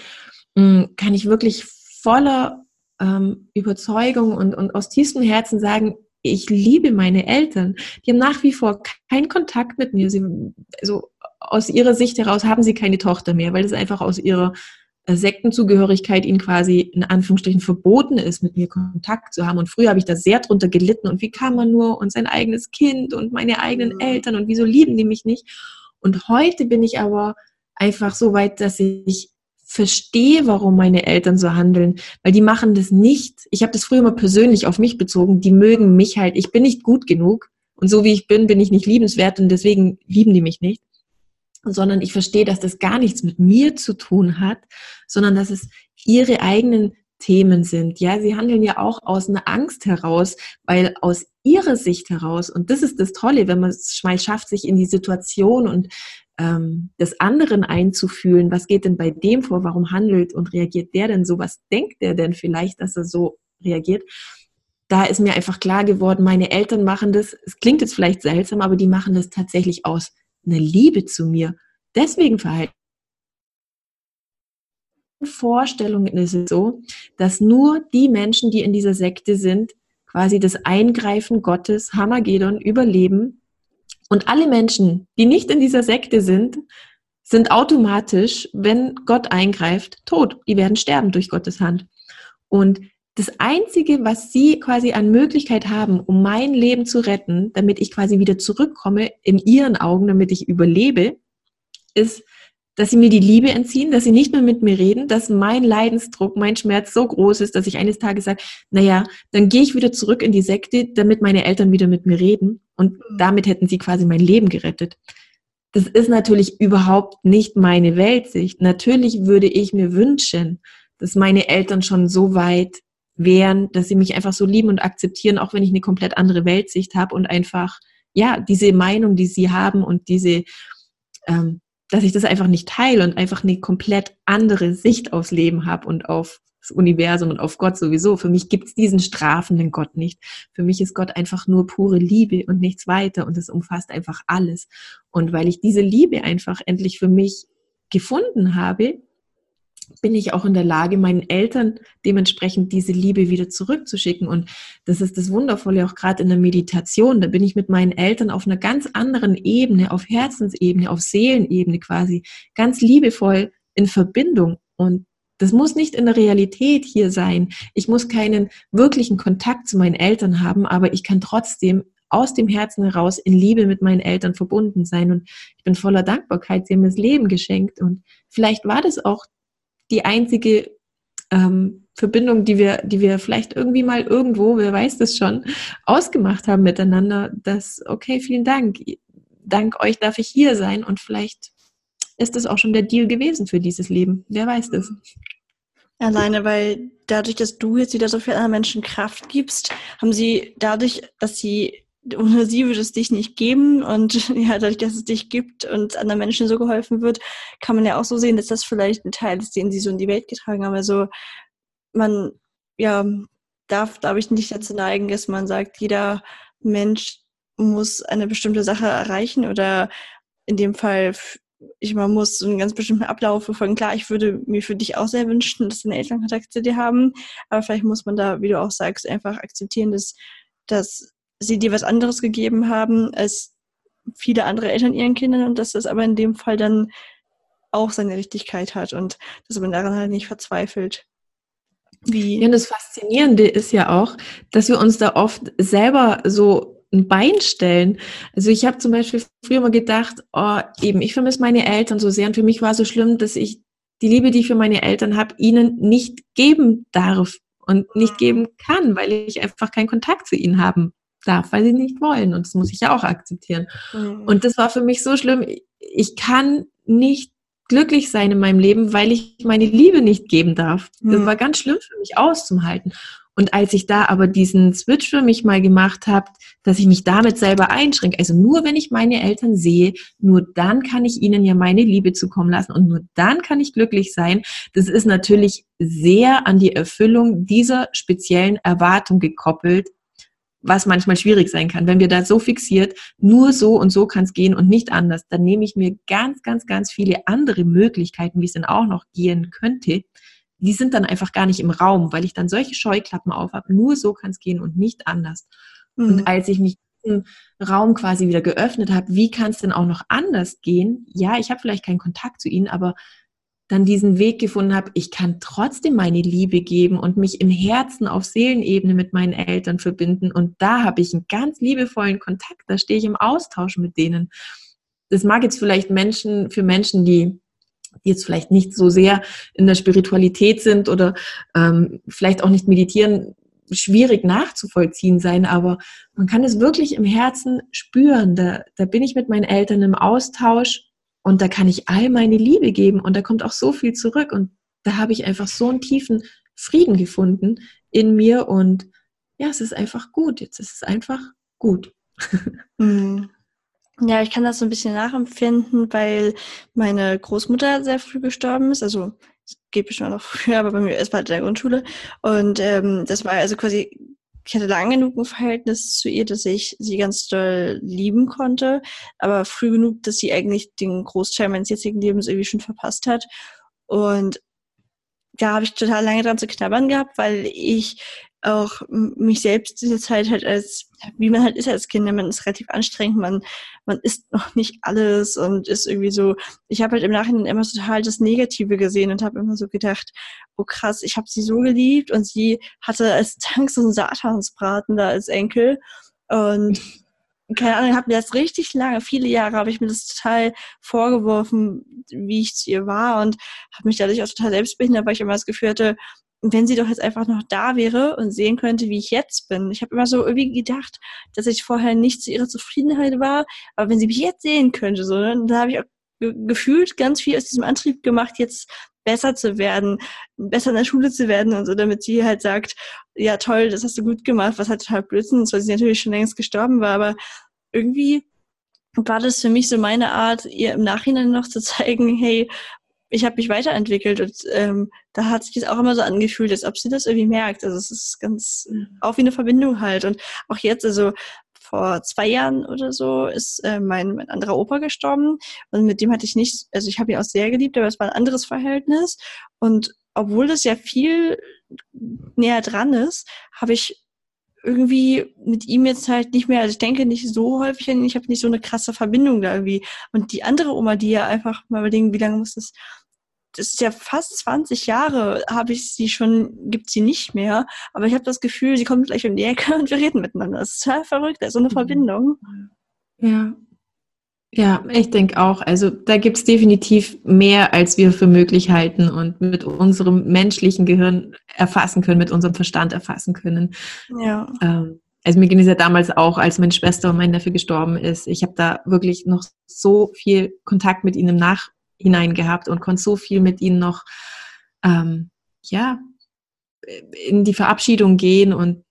mm, kann ich wirklich voller ähm, Überzeugung und, und aus tiefstem Herzen sagen, ich liebe meine Eltern. Die haben nach wie vor keinen Kontakt mit mir. Sie, also aus ihrer Sicht heraus haben sie keine Tochter mehr, weil es einfach aus ihrer Sektenzugehörigkeit ihnen quasi in Anführungsstrichen verboten ist, mit mir Kontakt zu haben. Und früher habe ich da sehr drunter gelitten und wie kann man nur und sein eigenes Kind und meine eigenen. Eltern und wieso lieben die mich nicht? Und heute bin ich aber einfach so weit, dass ich verstehe, warum meine Eltern so handeln, weil die machen das nicht. Ich habe das früher mal persönlich auf mich bezogen. Die mögen mich halt. Ich bin nicht gut genug und so wie ich bin, bin ich nicht liebenswert und deswegen lieben die mich nicht sondern ich verstehe, dass das gar nichts mit mir zu tun hat, sondern dass es ihre eigenen Themen sind. Ja, sie handeln ja auch aus einer Angst heraus, weil aus ihrer Sicht heraus. Und das ist das Tolle, wenn man es mal schafft, sich in die Situation und ähm, des anderen einzufühlen. Was geht denn bei dem vor? Warum handelt und reagiert der denn so? Was denkt der denn vielleicht, dass er so reagiert? Da ist mir einfach klar geworden, meine Eltern machen das, es klingt jetzt vielleicht seltsam, aber die machen das tatsächlich aus einer Liebe zu mir. Deswegen verhalten Vorstellungen ist es so, dass nur die Menschen, die in dieser Sekte sind, quasi das Eingreifen Gottes, Hamagedon, überleben. Und alle Menschen, die nicht in dieser Sekte sind, sind automatisch, wenn Gott eingreift, tot. Die werden sterben durch Gottes Hand. Und das Einzige, was sie quasi an Möglichkeit haben, um mein Leben zu retten, damit ich quasi wieder zurückkomme in ihren Augen, damit ich überlebe, ist, dass sie mir die Liebe entziehen, dass sie nicht mehr mit mir reden, dass mein Leidensdruck, mein Schmerz so groß ist, dass ich eines Tages sage, naja, dann gehe ich wieder zurück in die Sekte, damit meine Eltern wieder mit mir reden. Und mhm. damit hätten sie quasi mein Leben gerettet. Das ist natürlich überhaupt nicht meine Weltsicht. Natürlich würde ich mir wünschen, dass meine Eltern schon so weit wären, dass sie mich einfach so lieben und akzeptieren, auch wenn ich eine komplett andere Weltsicht habe und einfach, ja, diese Meinung, die sie haben und diese, ähm, dass ich das einfach nicht teile und einfach eine komplett andere Sicht aufs Leben habe und auf das Universum und auf Gott sowieso. Für mich gibt es diesen strafenden Gott nicht. Für mich ist Gott einfach nur pure Liebe und nichts weiter und es umfasst einfach alles. Und weil ich diese Liebe einfach endlich für mich gefunden habe, bin ich auch in der Lage, meinen Eltern dementsprechend diese Liebe wieder zurückzuschicken. Und das ist das Wundervolle auch gerade in der Meditation. Da bin ich mit meinen Eltern auf einer ganz anderen Ebene, auf Herzensebene, auf Seelenebene quasi, ganz liebevoll in Verbindung. Und das muss nicht in der Realität hier sein. Ich muss keinen wirklichen Kontakt zu meinen Eltern haben, aber ich kann trotzdem aus dem Herzen heraus in Liebe mit meinen Eltern verbunden sein. Und ich bin voller Dankbarkeit. Sie haben mir das Leben geschenkt. Und vielleicht war das auch die einzige ähm, Verbindung, die wir, die wir vielleicht irgendwie mal irgendwo, wer weiß das schon, ausgemacht haben miteinander, dass, okay, vielen Dank. Dank euch darf ich hier sein und vielleicht ist das auch schon der Deal gewesen für dieses Leben. Wer weiß das? Alleine, weil dadurch, dass du jetzt wieder so viel anderen Menschen Kraft gibst, haben sie dadurch, dass sie ohne sie würde es dich nicht geben und ja, dadurch, dass es dich gibt und anderen Menschen so geholfen wird, kann man ja auch so sehen, dass das vielleicht ein Teil ist, den sie so in die Welt getragen haben. Also man, ja, darf, glaube ich, nicht dazu neigen, dass man sagt, jeder Mensch muss eine bestimmte Sache erreichen oder in dem Fall, ich man muss einen ganz bestimmten Ablauf verfolgen. Klar, ich würde mir für dich auch sehr wünschen, dass deine Eltern Kontakt zu dir haben, aber vielleicht muss man da, wie du auch sagst, einfach akzeptieren, dass, dass sie dir was anderes gegeben haben als viele andere Eltern ihren Kindern und dass das aber in dem Fall dann auch seine Richtigkeit hat und dass man daran halt nicht verzweifelt. Wie? Ja, und das Faszinierende ist ja auch, dass wir uns da oft selber so ein Bein stellen. Also ich habe zum Beispiel früher mal gedacht, oh, eben, ich vermisse meine Eltern so sehr und für mich war so schlimm, dass ich die Liebe, die ich für meine Eltern habe, ihnen nicht geben darf und nicht mhm. geben kann, weil ich einfach keinen Kontakt zu ihnen haben darf, weil sie nicht wollen. Und das muss ich ja auch akzeptieren. Mhm. Und das war für mich so schlimm. Ich kann nicht glücklich sein in meinem Leben, weil ich meine Liebe nicht geben darf. Das mhm. war ganz schlimm für mich auszuhalten. Und als ich da aber diesen Switch für mich mal gemacht habe, dass ich mich damit selber einschränke, also nur wenn ich meine Eltern sehe, nur dann kann ich ihnen ja meine Liebe zukommen lassen und nur dann kann ich glücklich sein. Das ist natürlich sehr an die Erfüllung dieser speziellen Erwartung gekoppelt, was manchmal schwierig sein kann. Wenn wir da so fixiert, nur so und so kann es gehen und nicht anders, dann nehme ich mir ganz, ganz, ganz viele andere Möglichkeiten, wie es denn auch noch gehen könnte. Die sind dann einfach gar nicht im Raum, weil ich dann solche Scheuklappen auf habe. Nur so kann es gehen und nicht anders. Mhm. Und als ich mich im Raum quasi wieder geöffnet habe, wie kann es denn auch noch anders gehen? Ja, ich habe vielleicht keinen Kontakt zu ihnen, aber dann diesen Weg gefunden habe, ich kann trotzdem meine Liebe geben und mich im Herzen auf Seelenebene mit meinen Eltern verbinden. Und da habe ich einen ganz liebevollen Kontakt, da stehe ich im Austausch mit denen. Das mag jetzt vielleicht Menschen, für Menschen, die, jetzt vielleicht nicht so sehr in der Spiritualität sind oder ähm, vielleicht auch nicht meditieren, schwierig nachzuvollziehen sein, aber man kann es wirklich im Herzen spüren. Da, da bin ich mit meinen Eltern im Austausch und da kann ich all meine Liebe geben und da kommt auch so viel zurück. Und da habe ich einfach so einen tiefen Frieden gefunden in mir. Und ja, es ist einfach gut. Jetzt ist es einfach gut. Mhm. Ja, ich kann das so ein bisschen nachempfinden, weil meine Großmutter sehr früh gestorben ist. Also es geht bestimmt noch früher, aber bei mir bald in der Grundschule. Und ähm, das war also quasi, ich hatte lange genug ein Verhältnis zu ihr, dass ich sie ganz doll lieben konnte, aber früh genug, dass sie eigentlich den Großteil meines jetzigen Lebens irgendwie schon verpasst hat. Und da habe ich total lange dran zu knabbern gehabt, weil ich auch mich selbst diese Zeit halt als, wie man halt ist als Kind, man ist relativ anstrengend, man, man isst noch nicht alles und ist irgendwie so, ich habe halt im Nachhinein immer total das Negative gesehen und habe immer so gedacht, oh krass, ich habe sie so geliebt und sie hatte als Dank so einen Satansbraten da als Enkel und keine Ahnung, habe mir das richtig lange, viele Jahre habe ich mir das total vorgeworfen, wie ich zu ihr war und habe mich dadurch auch total selbstbehindert, weil ich immer das Gefühl hatte, wenn sie doch jetzt einfach noch da wäre und sehen könnte, wie ich jetzt bin. Ich habe immer so irgendwie gedacht, dass ich vorher nicht zu ihrer Zufriedenheit war, aber wenn sie mich jetzt sehen könnte, so, ne, dann habe ich auch ge gefühlt ganz viel aus diesem Antrieb gemacht, jetzt besser zu werden, besser in der Schule zu werden und so, damit sie halt sagt, ja toll, das hast du gut gemacht, was halt total Blödsinn ist, weil sie natürlich schon längst gestorben war, aber irgendwie war das für mich so meine Art, ihr im Nachhinein noch zu zeigen, hey, ich habe mich weiterentwickelt und ähm, da hat sich es auch immer so angefühlt, als ob sie das irgendwie merkt. Also es ist ganz mhm. auch wie eine Verbindung halt. Und auch jetzt, also vor zwei Jahren oder so ist äh, mein, mein anderer Opa gestorben und mit dem hatte ich nicht, also ich habe ihn auch sehr geliebt, aber es war ein anderes Verhältnis und obwohl das ja viel näher dran ist, habe ich irgendwie mit ihm jetzt halt nicht mehr, also ich denke nicht so häufig an ihn, ich habe nicht so eine krasse Verbindung da irgendwie. Und die andere Oma, die ja einfach mal überlegen, wie lange muss das das ist ja fast 20 Jahre, habe ich sie schon, gibt sie nicht mehr. Aber ich habe das Gefühl, sie kommt gleich um die Ecke und wir reden miteinander. Das ist total verrückt, da ist so eine mhm. Verbindung. Ja. Ja, ich denke auch. Also da gibt es definitiv mehr, als wir für möglich halten und mit unserem menschlichen Gehirn erfassen können, mit unserem Verstand erfassen können. Ja. Ähm, also mir ging es ja damals auch, als meine Schwester und mein Neffe gestorben ist. Ich habe da wirklich noch so viel Kontakt mit ihnen nach hinein gehabt und konnte so viel mit ihnen noch, ähm, ja, in die Verabschiedung gehen und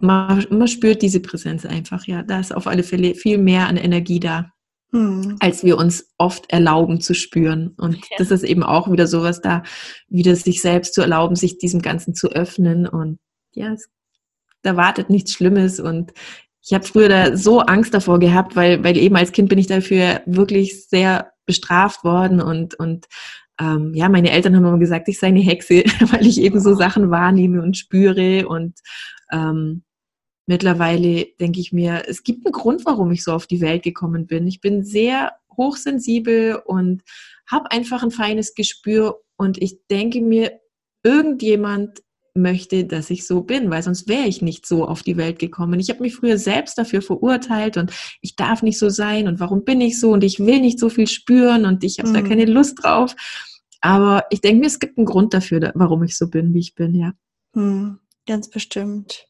man, man, spürt diese Präsenz einfach, ja. Da ist auf alle Fälle viel mehr an Energie da, hm. als wir uns oft erlauben zu spüren. Und ja. das ist eben auch wieder sowas da, wieder sich selbst zu erlauben, sich diesem Ganzen zu öffnen. Und ja, es, da wartet nichts Schlimmes. Und ich habe früher da so Angst davor gehabt, weil, weil eben als Kind bin ich dafür wirklich sehr bestraft worden und, und ähm, ja, meine Eltern haben immer gesagt, ich sei eine Hexe, weil ich eben so Sachen wahrnehme und spüre und ähm, mittlerweile denke ich mir, es gibt einen Grund, warum ich so auf die Welt gekommen bin. Ich bin sehr hochsensibel und habe einfach ein feines Gespür und ich denke mir, irgendjemand möchte, dass ich so bin, weil sonst wäre ich nicht so auf die Welt gekommen. Ich habe mich früher selbst dafür verurteilt und ich darf nicht so sein und warum bin ich so und ich will nicht so viel spüren und ich habe mhm. da keine Lust drauf. Aber ich denke mir, es gibt einen Grund dafür, warum ich so bin, wie ich bin, ja. Mhm, ganz bestimmt.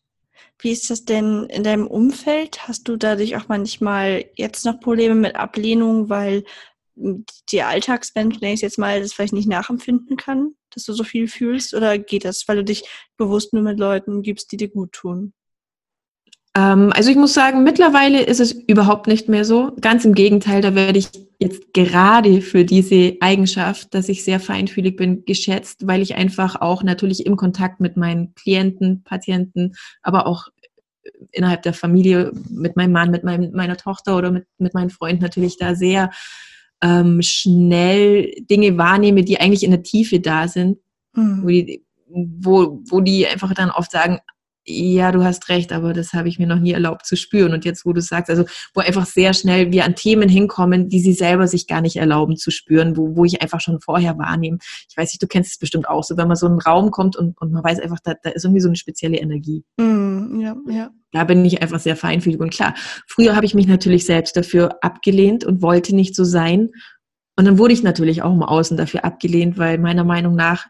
Wie ist das denn in deinem Umfeld? Hast du dadurch auch manchmal jetzt noch Probleme mit Ablehnung, weil die Alltagsmensch, nenne ich jetzt mal, das vielleicht nicht nachempfinden kann, dass du so viel fühlst? Oder geht das, weil du dich bewusst nur mit Leuten gibst, die dir gut tun? Ähm, also ich muss sagen, mittlerweile ist es überhaupt nicht mehr so. Ganz im Gegenteil, da werde ich jetzt gerade für diese Eigenschaft, dass ich sehr feinfühlig bin, geschätzt, weil ich einfach auch natürlich im Kontakt mit meinen Klienten, Patienten, aber auch innerhalb der Familie mit meinem Mann, mit meinem, meiner Tochter oder mit, mit meinen Freunden natürlich da sehr ähm, schnell Dinge wahrnehme, die eigentlich in der Tiefe da sind, mhm. wo, die, wo, wo die einfach dann oft sagen, ja, du hast recht, aber das habe ich mir noch nie erlaubt zu spüren. Und jetzt, wo du sagst, also wo einfach sehr schnell wir an Themen hinkommen, die sie selber sich gar nicht erlauben zu spüren, wo, wo ich einfach schon vorher wahrnehme. Ich weiß nicht, du kennst es bestimmt auch so, wenn man so in einen Raum kommt und, und man weiß einfach, da, da ist irgendwie so eine spezielle Energie. Mm, ja, ja. Da bin ich einfach sehr feinfühlig. Und klar, früher habe ich mich natürlich selbst dafür abgelehnt und wollte nicht so sein. Und dann wurde ich natürlich auch im Außen dafür abgelehnt, weil meiner Meinung nach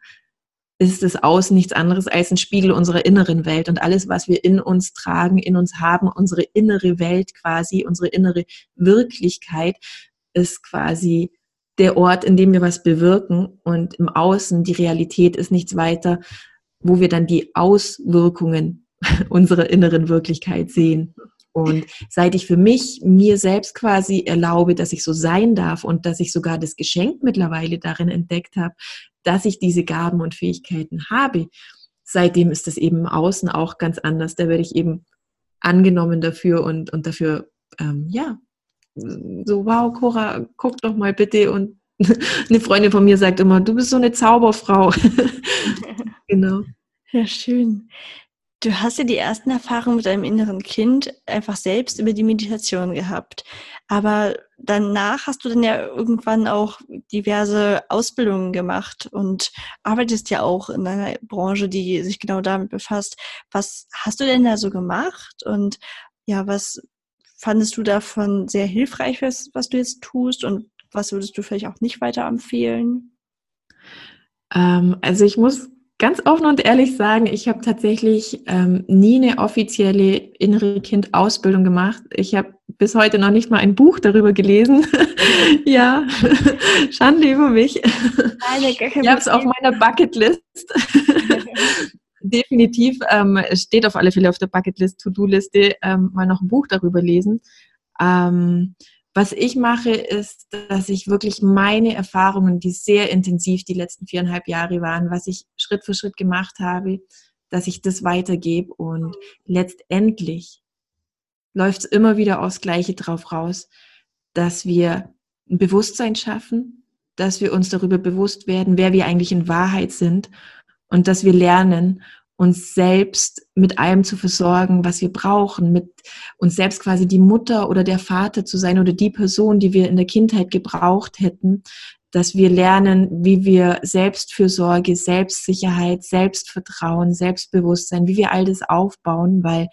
ist das Außen nichts anderes als ein Spiegel unserer inneren Welt und alles, was wir in uns tragen, in uns haben, unsere innere Welt quasi, unsere innere Wirklichkeit ist quasi der Ort, in dem wir was bewirken und im Außen die Realität ist nichts weiter, wo wir dann die Auswirkungen unserer inneren Wirklichkeit sehen. Und seit ich für mich mir selbst quasi erlaube, dass ich so sein darf und dass ich sogar das Geschenk mittlerweile darin entdeckt habe, dass ich diese Gaben und Fähigkeiten habe, seitdem ist das eben Außen auch ganz anders. Da werde ich eben angenommen dafür und, und dafür, ähm, ja, so, wow, Cora, guck doch mal bitte. Und eine Freundin von mir sagt immer, du bist so eine Zauberfrau. genau. Ja, schön. Du hast ja die ersten Erfahrungen mit deinem inneren Kind einfach selbst über die Meditation gehabt. Aber danach hast du dann ja irgendwann auch diverse Ausbildungen gemacht und arbeitest ja auch in einer Branche, die sich genau damit befasst. Was hast du denn da so gemacht? Und ja, was fandest du davon sehr hilfreich, was, was du jetzt tust? Und was würdest du vielleicht auch nicht weiterempfehlen? Ähm, also ich muss ganz offen und ehrlich sagen, ich habe tatsächlich ähm, nie eine offizielle innere Kind-Ausbildung gemacht. Ich habe bis heute noch nicht mal ein Buch darüber gelesen. ja, Schande über mich. Ich habe es auf meiner Bucketlist. Definitiv ähm, steht auf alle Fälle auf der Bucketlist, To-Do-Liste, ähm, mal noch ein Buch darüber lesen. Ähm, was ich mache, ist, dass ich wirklich meine Erfahrungen, die sehr intensiv die letzten viereinhalb Jahre waren, was ich Schritt für Schritt gemacht habe, dass ich das weitergebe und letztendlich läuft es immer wieder aufs Gleiche drauf raus, dass wir ein Bewusstsein schaffen, dass wir uns darüber bewusst werden, wer wir eigentlich in Wahrheit sind und dass wir lernen, uns selbst mit allem zu versorgen, was wir brauchen, mit uns selbst quasi die Mutter oder der Vater zu sein oder die Person, die wir in der Kindheit gebraucht hätten, dass wir lernen, wie wir Selbstfürsorge, Selbstsicherheit, Selbstvertrauen, Selbstbewusstsein, wie wir all das aufbauen, weil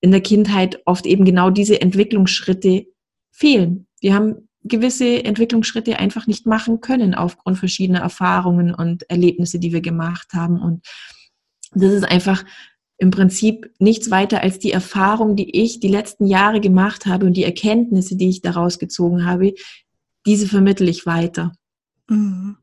in der Kindheit oft eben genau diese Entwicklungsschritte fehlen. Wir haben gewisse Entwicklungsschritte einfach nicht machen können aufgrund verschiedener Erfahrungen und Erlebnisse, die wir gemacht haben. Und das ist einfach im Prinzip nichts weiter als die Erfahrung, die ich die letzten Jahre gemacht habe und die Erkenntnisse, die ich daraus gezogen habe, diese vermittle ich weiter. Mhm.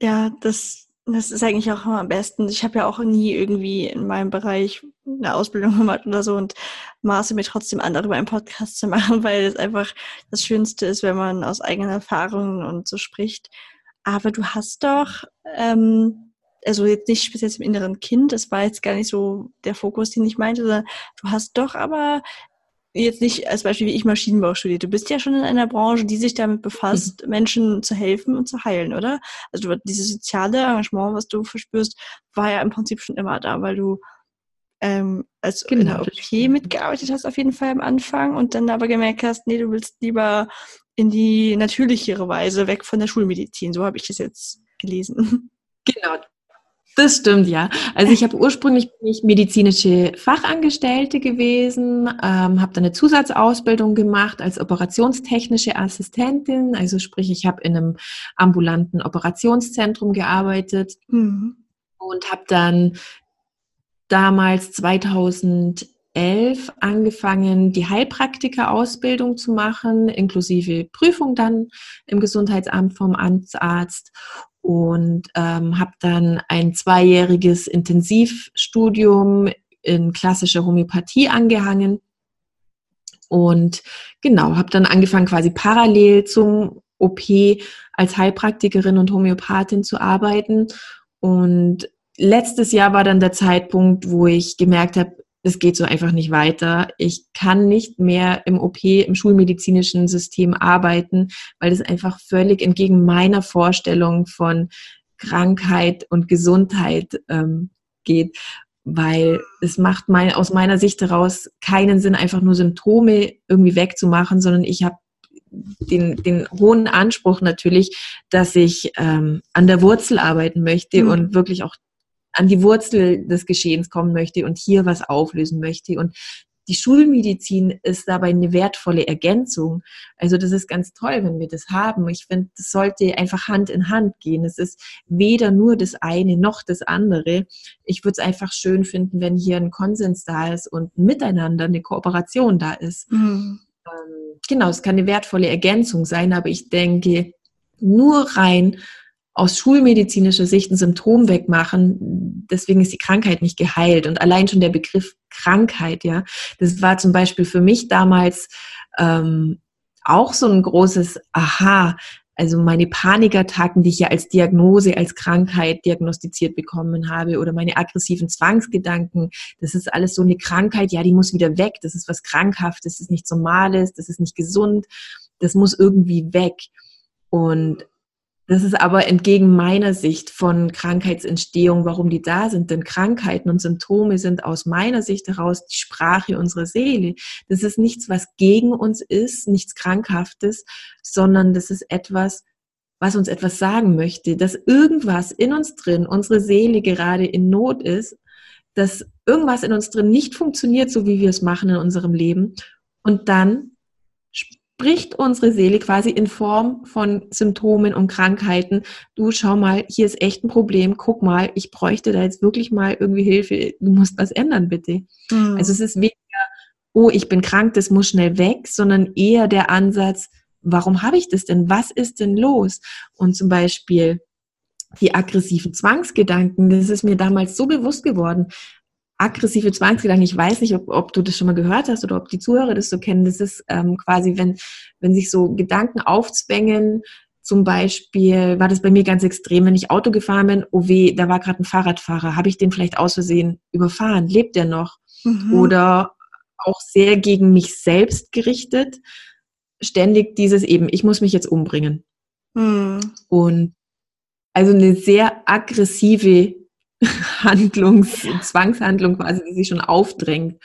Ja, das, das ist eigentlich auch am besten. Ich habe ja auch nie irgendwie in meinem Bereich eine Ausbildung gemacht oder so und maße mir trotzdem an, darüber einen Podcast zu machen, weil es einfach das Schönste ist, wenn man aus eigenen Erfahrungen und so spricht. Aber du hast doch ähm, also jetzt nicht speziell im inneren Kind, das war jetzt gar nicht so der Fokus, den ich meinte, sondern du hast doch aber jetzt nicht als Beispiel wie ich Maschinenbau studiert. Du bist ja schon in einer Branche, die sich damit befasst, mhm. Menschen zu helfen und zu heilen, oder? Also dieses soziale Engagement, was du verspürst, war ja im Prinzip schon immer da, weil du ähm, als genau. in der OP mitgearbeitet hast auf jeden Fall am Anfang und dann aber gemerkt hast, nee, du willst lieber in die natürlichere Weise weg von der Schulmedizin. So habe ich das jetzt gelesen. Genau, das stimmt, ja. Also ich habe ursprünglich bin ich medizinische Fachangestellte gewesen, ähm, habe dann eine Zusatzausbildung gemacht als operationstechnische Assistentin. Also sprich, ich habe in einem ambulanten Operationszentrum gearbeitet mhm. und habe dann damals 2011 angefangen, die Heilpraktiker-Ausbildung zu machen, inklusive Prüfung dann im Gesundheitsamt vom Amtsarzt und ähm, habe dann ein zweijähriges Intensivstudium in klassischer Homöopathie angehangen. Und genau, habe dann angefangen quasi parallel zum OP als Heilpraktikerin und Homöopathin zu arbeiten. Und letztes Jahr war dann der Zeitpunkt, wo ich gemerkt habe, es geht so einfach nicht weiter. Ich kann nicht mehr im OP, im schulmedizinischen System arbeiten, weil das einfach völlig entgegen meiner Vorstellung von Krankheit und Gesundheit ähm, geht, weil es macht mein, aus meiner Sicht heraus keinen Sinn, einfach nur Symptome irgendwie wegzumachen, sondern ich habe den, den hohen Anspruch natürlich, dass ich ähm, an der Wurzel arbeiten möchte mhm. und wirklich auch an die Wurzel des Geschehens kommen möchte und hier was auflösen möchte. Und die Schulmedizin ist dabei eine wertvolle Ergänzung. Also das ist ganz toll, wenn wir das haben. Ich finde, das sollte einfach Hand in Hand gehen. Es ist weder nur das eine noch das andere. Ich würde es einfach schön finden, wenn hier ein Konsens da ist und miteinander eine Kooperation da ist. Mhm. Ähm, genau, es kann eine wertvolle Ergänzung sein, aber ich denke, nur rein aus schulmedizinischer Sicht ein Symptom wegmachen, deswegen ist die Krankheit nicht geheilt. Und allein schon der Begriff Krankheit, ja, das war zum Beispiel für mich damals ähm, auch so ein großes Aha. Also meine Panikattacken, die ich ja als Diagnose, als Krankheit diagnostiziert bekommen habe, oder meine aggressiven Zwangsgedanken, das ist alles so eine Krankheit, ja, die muss wieder weg. Das ist was Krankhaftes, das ist nichts Normales, das ist nicht gesund, das muss irgendwie weg. Und das ist aber entgegen meiner Sicht von Krankheitsentstehung, warum die da sind. Denn Krankheiten und Symptome sind aus meiner Sicht heraus die Sprache unserer Seele. Das ist nichts, was gegen uns ist, nichts Krankhaftes, sondern das ist etwas, was uns etwas sagen möchte, dass irgendwas in uns drin, unsere Seele gerade in Not ist, dass irgendwas in uns drin nicht funktioniert, so wie wir es machen in unserem Leben. Und dann spricht unsere Seele quasi in Form von Symptomen und Krankheiten. Du schau mal, hier ist echt ein Problem. Guck mal, ich bräuchte da jetzt wirklich mal irgendwie Hilfe. Du musst was ändern, bitte. Mhm. Also es ist weniger, oh, ich bin krank, das muss schnell weg, sondern eher der Ansatz, warum habe ich das denn? Was ist denn los? Und zum Beispiel die aggressiven Zwangsgedanken, das ist mir damals so bewusst geworden aggressive Zwangsgedanken, ich weiß nicht, ob, ob, du das schon mal gehört hast oder ob die Zuhörer das so kennen, das ist ähm, quasi, wenn, wenn sich so Gedanken aufzwängen, zum Beispiel war das bei mir ganz extrem, wenn ich Auto gefahren bin, oh weh, da war gerade ein Fahrradfahrer, habe ich den vielleicht aus Versehen überfahren, lebt der noch? Mhm. Oder auch sehr gegen mich selbst gerichtet, ständig dieses eben, ich muss mich jetzt umbringen. Mhm. Und also eine sehr aggressive Handlungs-, Zwangshandlung quasi, die sich schon aufdrängt.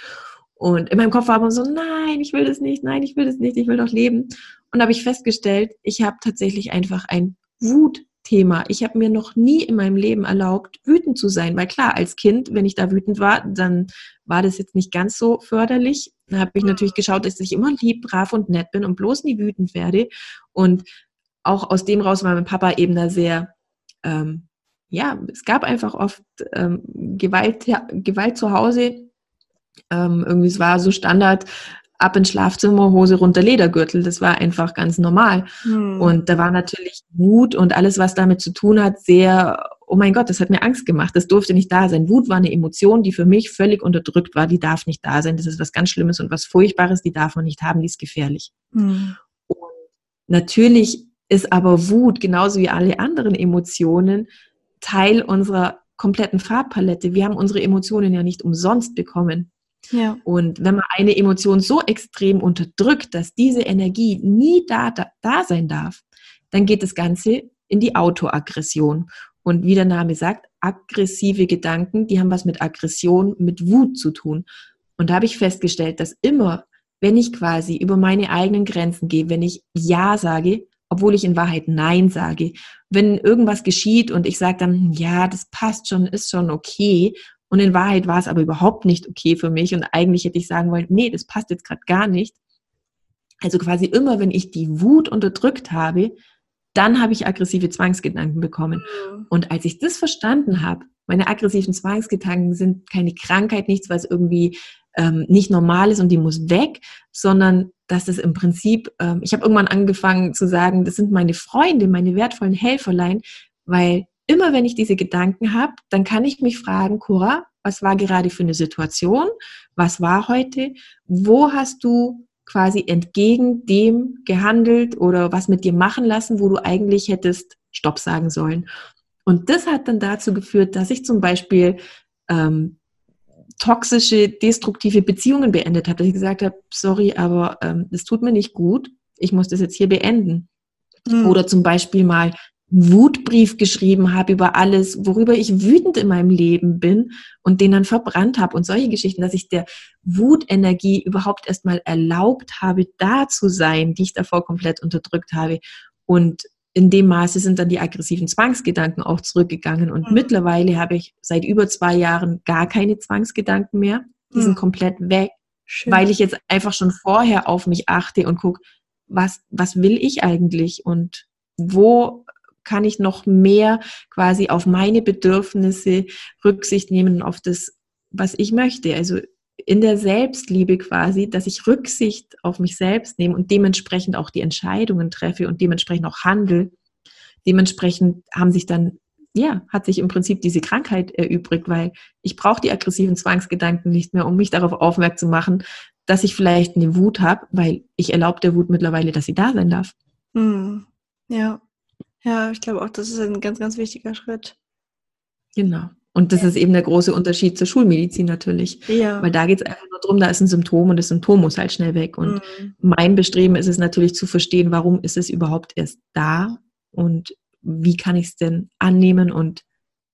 Und in meinem Kopf war aber so, nein, ich will das nicht, nein, ich will das nicht, ich will doch leben. Und da habe ich festgestellt, ich habe tatsächlich einfach ein Wutthema. Ich habe mir noch nie in meinem Leben erlaubt, wütend zu sein. Weil klar, als Kind, wenn ich da wütend war, dann war das jetzt nicht ganz so förderlich. Da habe ich natürlich geschaut, dass ich immer lieb, brav und nett bin und bloß nie wütend werde. Und auch aus dem raus war mein Papa eben da sehr ähm, ja, es gab einfach oft ähm, Gewalt, Gewalt zu Hause. Ähm, irgendwie, es war so Standard, ab ins Schlafzimmer, Hose runter, Ledergürtel. Das war einfach ganz normal. Hm. Und da war natürlich Wut und alles, was damit zu tun hat, sehr, oh mein Gott, das hat mir Angst gemacht. Das durfte nicht da sein. Wut war eine Emotion, die für mich völlig unterdrückt war. Die darf nicht da sein. Das ist was ganz Schlimmes und was Furchtbares. Die darf man nicht haben. Die ist gefährlich. Hm. Und natürlich ist aber Wut genauso wie alle anderen Emotionen Teil unserer kompletten Farbpalette. Wir haben unsere Emotionen ja nicht umsonst bekommen. Ja. Und wenn man eine Emotion so extrem unterdrückt, dass diese Energie nie da, da, da sein darf, dann geht das Ganze in die Autoaggression. Und wie der Name sagt, aggressive Gedanken, die haben was mit Aggression, mit Wut zu tun. Und da habe ich festgestellt, dass immer, wenn ich quasi über meine eigenen Grenzen gehe, wenn ich Ja sage, obwohl ich in Wahrheit Nein sage. Wenn irgendwas geschieht und ich sage dann, ja, das passt schon, ist schon okay. Und in Wahrheit war es aber überhaupt nicht okay für mich und eigentlich hätte ich sagen wollen, nee, das passt jetzt gerade gar nicht. Also quasi immer, wenn ich die Wut unterdrückt habe, dann habe ich aggressive Zwangsgedanken bekommen. Mhm. Und als ich das verstanden habe, meine aggressiven Zwangsgedanken sind keine Krankheit, nichts, was irgendwie ähm, nicht normal ist und die muss weg, sondern dass es im Prinzip, ähm, ich habe irgendwann angefangen zu sagen, das sind meine Freunde, meine wertvollen Helferlein, weil immer wenn ich diese Gedanken habe, dann kann ich mich fragen, Cora, was war gerade für eine Situation? Was war heute? Wo hast du quasi entgegen dem gehandelt oder was mit dir machen lassen, wo du eigentlich hättest Stopp sagen sollen? Und das hat dann dazu geführt, dass ich zum Beispiel ähm, toxische, destruktive Beziehungen beendet habe, dass ich gesagt habe, sorry, aber ähm, das tut mir nicht gut, ich muss das jetzt hier beenden. Mhm. Oder zum Beispiel mal einen Wutbrief geschrieben habe über alles, worüber ich wütend in meinem Leben bin und den dann verbrannt habe und solche Geschichten, dass ich der Wutenergie überhaupt erstmal erlaubt habe, da zu sein, die ich davor komplett unterdrückt habe. Und in dem Maße sind dann die aggressiven Zwangsgedanken auch zurückgegangen. Und mhm. mittlerweile habe ich seit über zwei Jahren gar keine Zwangsgedanken mehr. Die mhm. sind komplett weg, Schön. weil ich jetzt einfach schon vorher auf mich achte und gucke, was, was will ich eigentlich und wo kann ich noch mehr quasi auf meine Bedürfnisse Rücksicht nehmen und auf das, was ich möchte. Also in der Selbstliebe quasi, dass ich Rücksicht auf mich selbst nehme und dementsprechend auch die Entscheidungen treffe und dementsprechend auch handle, dementsprechend haben sich dann ja, hat sich im Prinzip diese Krankheit erübrigt, weil ich brauche die aggressiven Zwangsgedanken nicht mehr, um mich darauf aufmerksam zu machen, dass ich vielleicht eine Wut habe, weil ich erlaube der Wut mittlerweile, dass sie da sein darf. Hm. Ja, ja, ich glaube auch, das ist ein ganz, ganz wichtiger Schritt. Genau. Und das ja. ist eben der große Unterschied zur Schulmedizin natürlich. Ja. Weil da geht es einfach nur darum, da ist ein Symptom und das Symptom muss halt schnell weg. Und mhm. mein Bestreben ist es natürlich zu verstehen, warum ist es überhaupt erst da und wie kann ich es denn annehmen und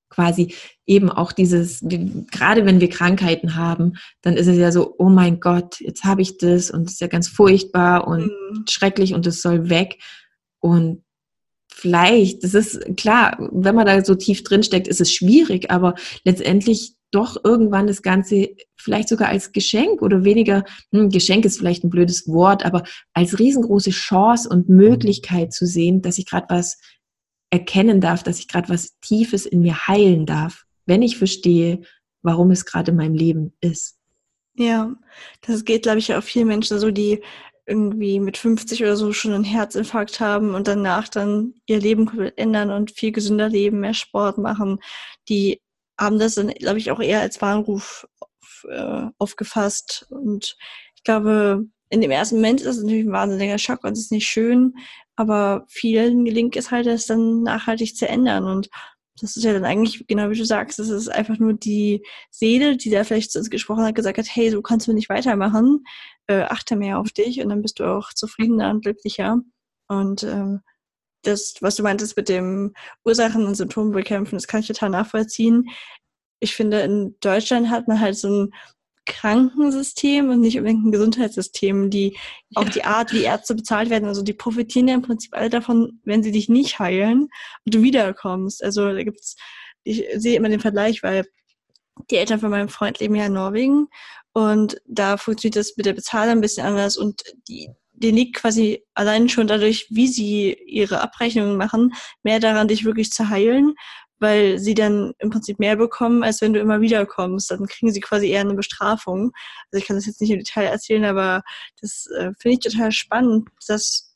quasi eben auch dieses, gerade wenn wir Krankheiten haben, dann ist es ja so, oh mein Gott, jetzt habe ich das und es ist ja ganz furchtbar und mhm. schrecklich und es soll weg. Und vielleicht, das ist klar, wenn man da so tief drin steckt, ist es schwierig, aber letztendlich doch irgendwann das Ganze vielleicht sogar als Geschenk oder weniger, hm, Geschenk ist vielleicht ein blödes Wort, aber als riesengroße Chance und Möglichkeit zu sehen, dass ich gerade was erkennen darf, dass ich gerade was Tiefes in mir heilen darf, wenn ich verstehe, warum es gerade in meinem Leben ist. Ja, das geht, glaube ich, auch vielen Menschen so, die irgendwie mit 50 oder so schon einen Herzinfarkt haben und danach dann ihr Leben ändern und viel gesünder leben, mehr Sport machen. Die haben das dann, glaube ich, auch eher als Warnruf auf, äh, aufgefasst. Und ich glaube, in dem ersten Moment ist es natürlich ein wahnsinniger Schock und es ist nicht schön, aber vielen gelingt es halt, das dann nachhaltig zu ändern. Und das ist ja dann eigentlich, genau wie du sagst, das ist einfach nur die Seele, die da vielleicht zu uns gesprochen hat, gesagt hat, hey, so kannst du nicht weitermachen, äh, achte mehr auf dich und dann bist du auch zufriedener und glücklicher. Und ähm, das, was du meintest mit dem Ursachen und Symptomen bekämpfen, das kann ich total nachvollziehen. Ich finde, in Deutschland hat man halt so ein Krankensystem und nicht unbedingt ein Gesundheitssystem, die auch ja. die Art, wie Ärzte bezahlt werden, also die profitieren ja im Prinzip alle davon, wenn sie dich nicht heilen und du wiederkommst. Also da gibt's, ich sehe immer den Vergleich, weil die Eltern von meinem Freund leben ja in Norwegen und da funktioniert das mit der Bezahlung ein bisschen anders und die, die liegt quasi allein schon dadurch, wie sie ihre Abrechnungen machen, mehr daran, dich wirklich zu heilen, weil sie dann im Prinzip mehr bekommen, als wenn du immer wieder kommst. Dann kriegen sie quasi eher eine Bestrafung. Also ich kann das jetzt nicht im Detail erzählen, aber das äh, finde ich total spannend, dass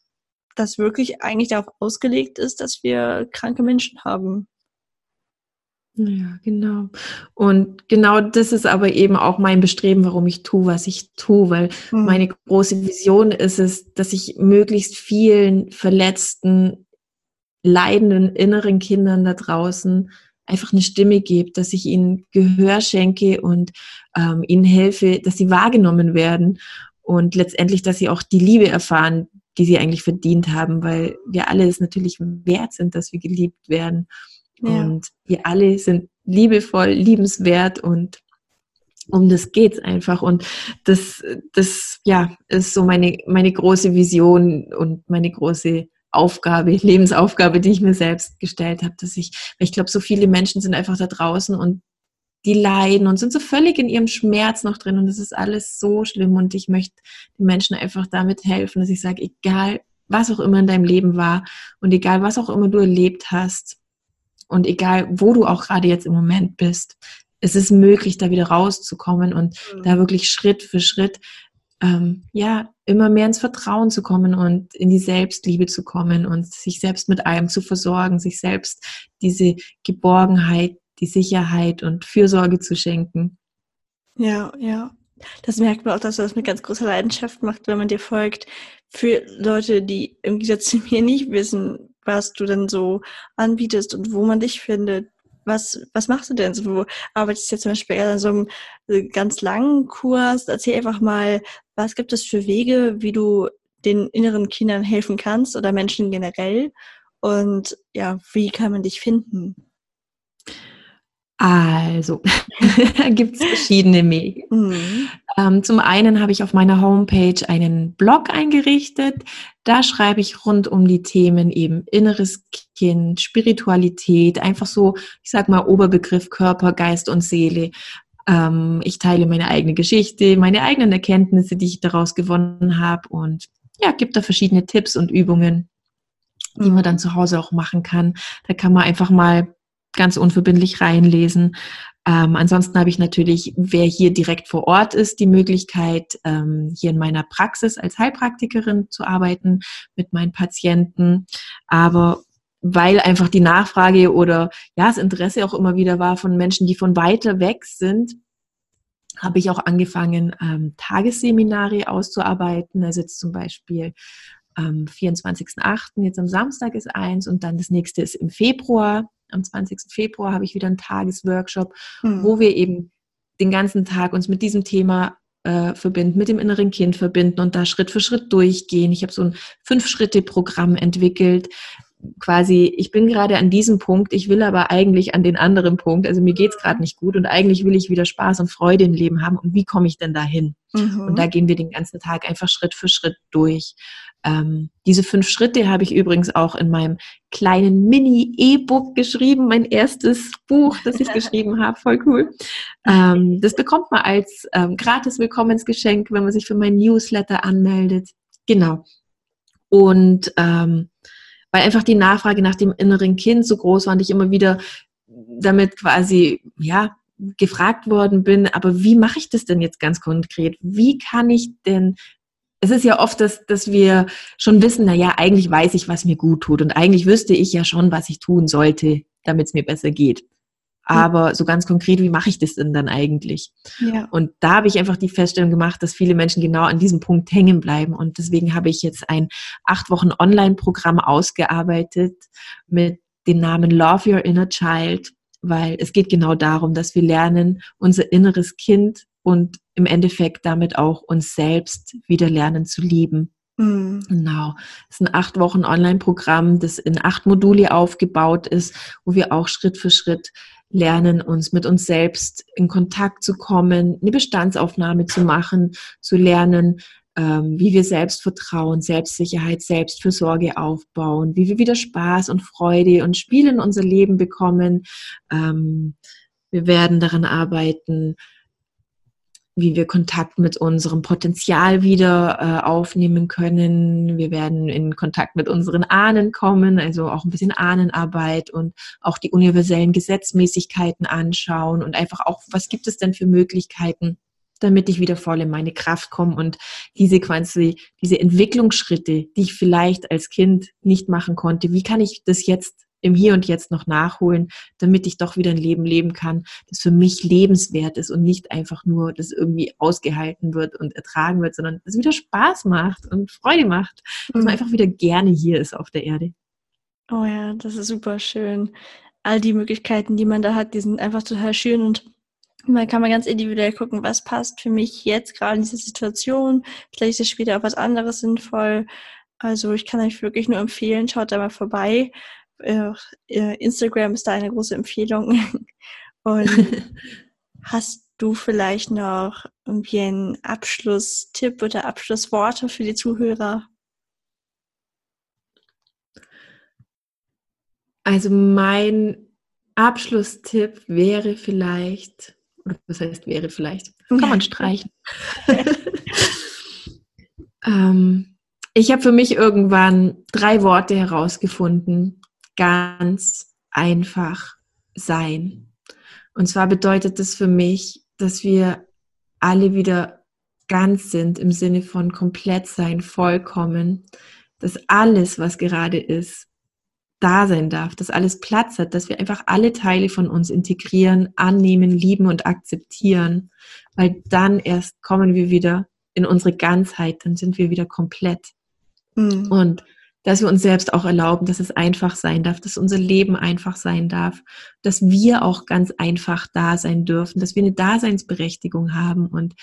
das wirklich eigentlich darauf ausgelegt ist, dass wir kranke Menschen haben. Ja, genau. Und genau das ist aber eben auch mein Bestreben, warum ich tue, was ich tue, weil mhm. meine große Vision ist es, dass ich möglichst vielen verletzten leidenden inneren Kindern da draußen einfach eine Stimme gebe, dass ich ihnen Gehör schenke und ähm, ihnen helfe, dass sie wahrgenommen werden und letztendlich, dass sie auch die Liebe erfahren, die sie eigentlich verdient haben, weil wir alle es natürlich wert sind, dass wir geliebt werden. Ja. Und wir alle sind liebevoll, liebenswert und um das geht's einfach. Und das, das, ja, ist so meine, meine große Vision und meine große Aufgabe, Lebensaufgabe, die ich mir selbst gestellt habe, dass ich, weil ich glaube, so viele Menschen sind einfach da draußen und die leiden und sind so völlig in ihrem Schmerz noch drin und das ist alles so schlimm und ich möchte den Menschen einfach damit helfen, dass ich sage, egal was auch immer in deinem Leben war und egal was auch immer du erlebt hast und egal wo du auch gerade jetzt im Moment bist, es ist möglich, da wieder rauszukommen und mhm. da wirklich Schritt für Schritt ähm, ja, immer mehr ins Vertrauen zu kommen und in die Selbstliebe zu kommen und sich selbst mit allem zu versorgen, sich selbst diese Geborgenheit, die Sicherheit und Fürsorge zu schenken. Ja, ja. Das merkt man auch, dass du das mit ganz großer Leidenschaft machst, wenn man dir folgt. Für Leute, die im Gegensatz zu mir nicht wissen, was du denn so anbietest und wo man dich findet, was, was machst du denn? So, du arbeitest jetzt zum Beispiel an so einem äh, ganz langen Kurs. Erzähl einfach mal, was gibt es für Wege, wie du den inneren Kindern helfen kannst oder Menschen generell? Und ja, wie kann man dich finden? Also, gibt es verschiedene Wege. Mhm. Ähm, zum einen habe ich auf meiner Homepage einen Blog eingerichtet. Da schreibe ich rund um die Themen eben inneres Kind, Spiritualität, einfach so, ich sag mal, Oberbegriff Körper, Geist und Seele. Ähm, ich teile meine eigene Geschichte, meine eigenen Erkenntnisse, die ich daraus gewonnen habe und ja, gibt da verschiedene Tipps und Übungen, die man dann zu Hause auch machen kann. Da kann man einfach mal ganz unverbindlich reinlesen. Ähm, ansonsten habe ich natürlich, wer hier direkt vor Ort ist, die Möglichkeit, ähm, hier in meiner Praxis als Heilpraktikerin zu arbeiten mit meinen Patienten. Aber weil einfach die Nachfrage oder ja, das Interesse auch immer wieder war von Menschen, die von weiter weg sind, habe ich auch angefangen, ähm, Tagesseminare auszuarbeiten. Also jetzt zum Beispiel am 24.08., jetzt am Samstag ist eins und dann das nächste ist im Februar. Am 20. Februar habe ich wieder einen Tagesworkshop, mhm. wo wir eben den ganzen Tag uns mit diesem Thema äh, verbinden, mit dem inneren Kind verbinden und da Schritt für Schritt durchgehen. Ich habe so ein Fünf-Schritte-Programm entwickelt, quasi, ich bin gerade an diesem Punkt, ich will aber eigentlich an den anderen Punkt, also mir geht's gerade nicht gut und eigentlich will ich wieder Spaß und Freude im Leben haben und wie komme ich denn dahin? Mhm. Und da gehen wir den ganzen Tag einfach Schritt für Schritt durch. Ähm, diese fünf Schritte habe ich übrigens auch in meinem kleinen Mini-E-Book geschrieben, mein erstes Buch, das ich geschrieben habe, voll cool. Ähm, das bekommt man als ähm, gratis Willkommensgeschenk, wenn man sich für mein Newsletter anmeldet. Genau. Und ähm, weil einfach die Nachfrage nach dem inneren Kind so groß war und ich immer wieder damit quasi, ja, gefragt worden bin, aber wie mache ich das denn jetzt ganz konkret? Wie kann ich denn es ist ja oft, dass, dass wir schon wissen, na ja, eigentlich weiß ich, was mir gut tut und eigentlich wüsste ich ja schon, was ich tun sollte, damit es mir besser geht. Aber so ganz konkret, wie mache ich das denn dann eigentlich? Ja. Und da habe ich einfach die Feststellung gemacht, dass viele Menschen genau an diesem Punkt hängen bleiben. Und deswegen habe ich jetzt ein acht Wochen Online-Programm ausgearbeitet mit dem Namen Love Your Inner Child, weil es geht genau darum, dass wir lernen, unser inneres Kind und im Endeffekt damit auch uns selbst wieder lernen zu lieben. Mhm. Genau. Es ist ein acht Wochen Online-Programm, das in acht Module aufgebaut ist, wo wir auch Schritt für Schritt lernen, uns mit uns selbst in Kontakt zu kommen, eine Bestandsaufnahme zu machen, zu lernen, ähm, wie wir Selbstvertrauen, Selbstsicherheit, Selbstfürsorge aufbauen, wie wir wieder Spaß und Freude und Spiel in unser Leben bekommen. Ähm, wir werden daran arbeiten, wie wir Kontakt mit unserem Potenzial wieder äh, aufnehmen können. Wir werden in Kontakt mit unseren Ahnen kommen, also auch ein bisschen Ahnenarbeit und auch die universellen Gesetzmäßigkeiten anschauen und einfach auch, was gibt es denn für Möglichkeiten, damit ich wieder voll in meine Kraft komme und diese quasi, diese Entwicklungsschritte, die ich vielleicht als Kind nicht machen konnte, wie kann ich das jetzt im Hier und Jetzt noch nachholen, damit ich doch wieder ein Leben leben kann, das für mich lebenswert ist und nicht einfach nur, das irgendwie ausgehalten wird und ertragen wird, sondern das wieder Spaß macht und Freude macht, dass man mhm. einfach wieder gerne hier ist auf der Erde. Oh ja, das ist super schön. All die Möglichkeiten, die man da hat, die sind einfach total schön und man kann mal ganz individuell gucken, was passt für mich jetzt gerade in dieser Situation. Vielleicht ist es später auch was anderes sinnvoll. Also ich kann euch wirklich nur empfehlen, schaut da mal vorbei. Äh, Instagram ist da eine große Empfehlung. Und hast du vielleicht noch irgendwie einen Abschlusstipp oder Abschlussworte für die Zuhörer? Also mein Abschlusstipp wäre vielleicht, oder was heißt wäre vielleicht, kann man streichen. ähm, ich habe für mich irgendwann drei Worte herausgefunden, ganz einfach sein. Und zwar bedeutet das für mich, dass wir alle wieder ganz sind im Sinne von komplett sein, vollkommen, dass alles, was gerade ist, da sein darf, dass alles Platz hat, dass wir einfach alle Teile von uns integrieren, annehmen, lieben und akzeptieren, weil dann erst kommen wir wieder in unsere Ganzheit, dann sind wir wieder komplett. Mhm. Und dass wir uns selbst auch erlauben, dass es einfach sein darf, dass unser Leben einfach sein darf, dass wir auch ganz einfach da sein dürfen, dass wir eine Daseinsberechtigung haben und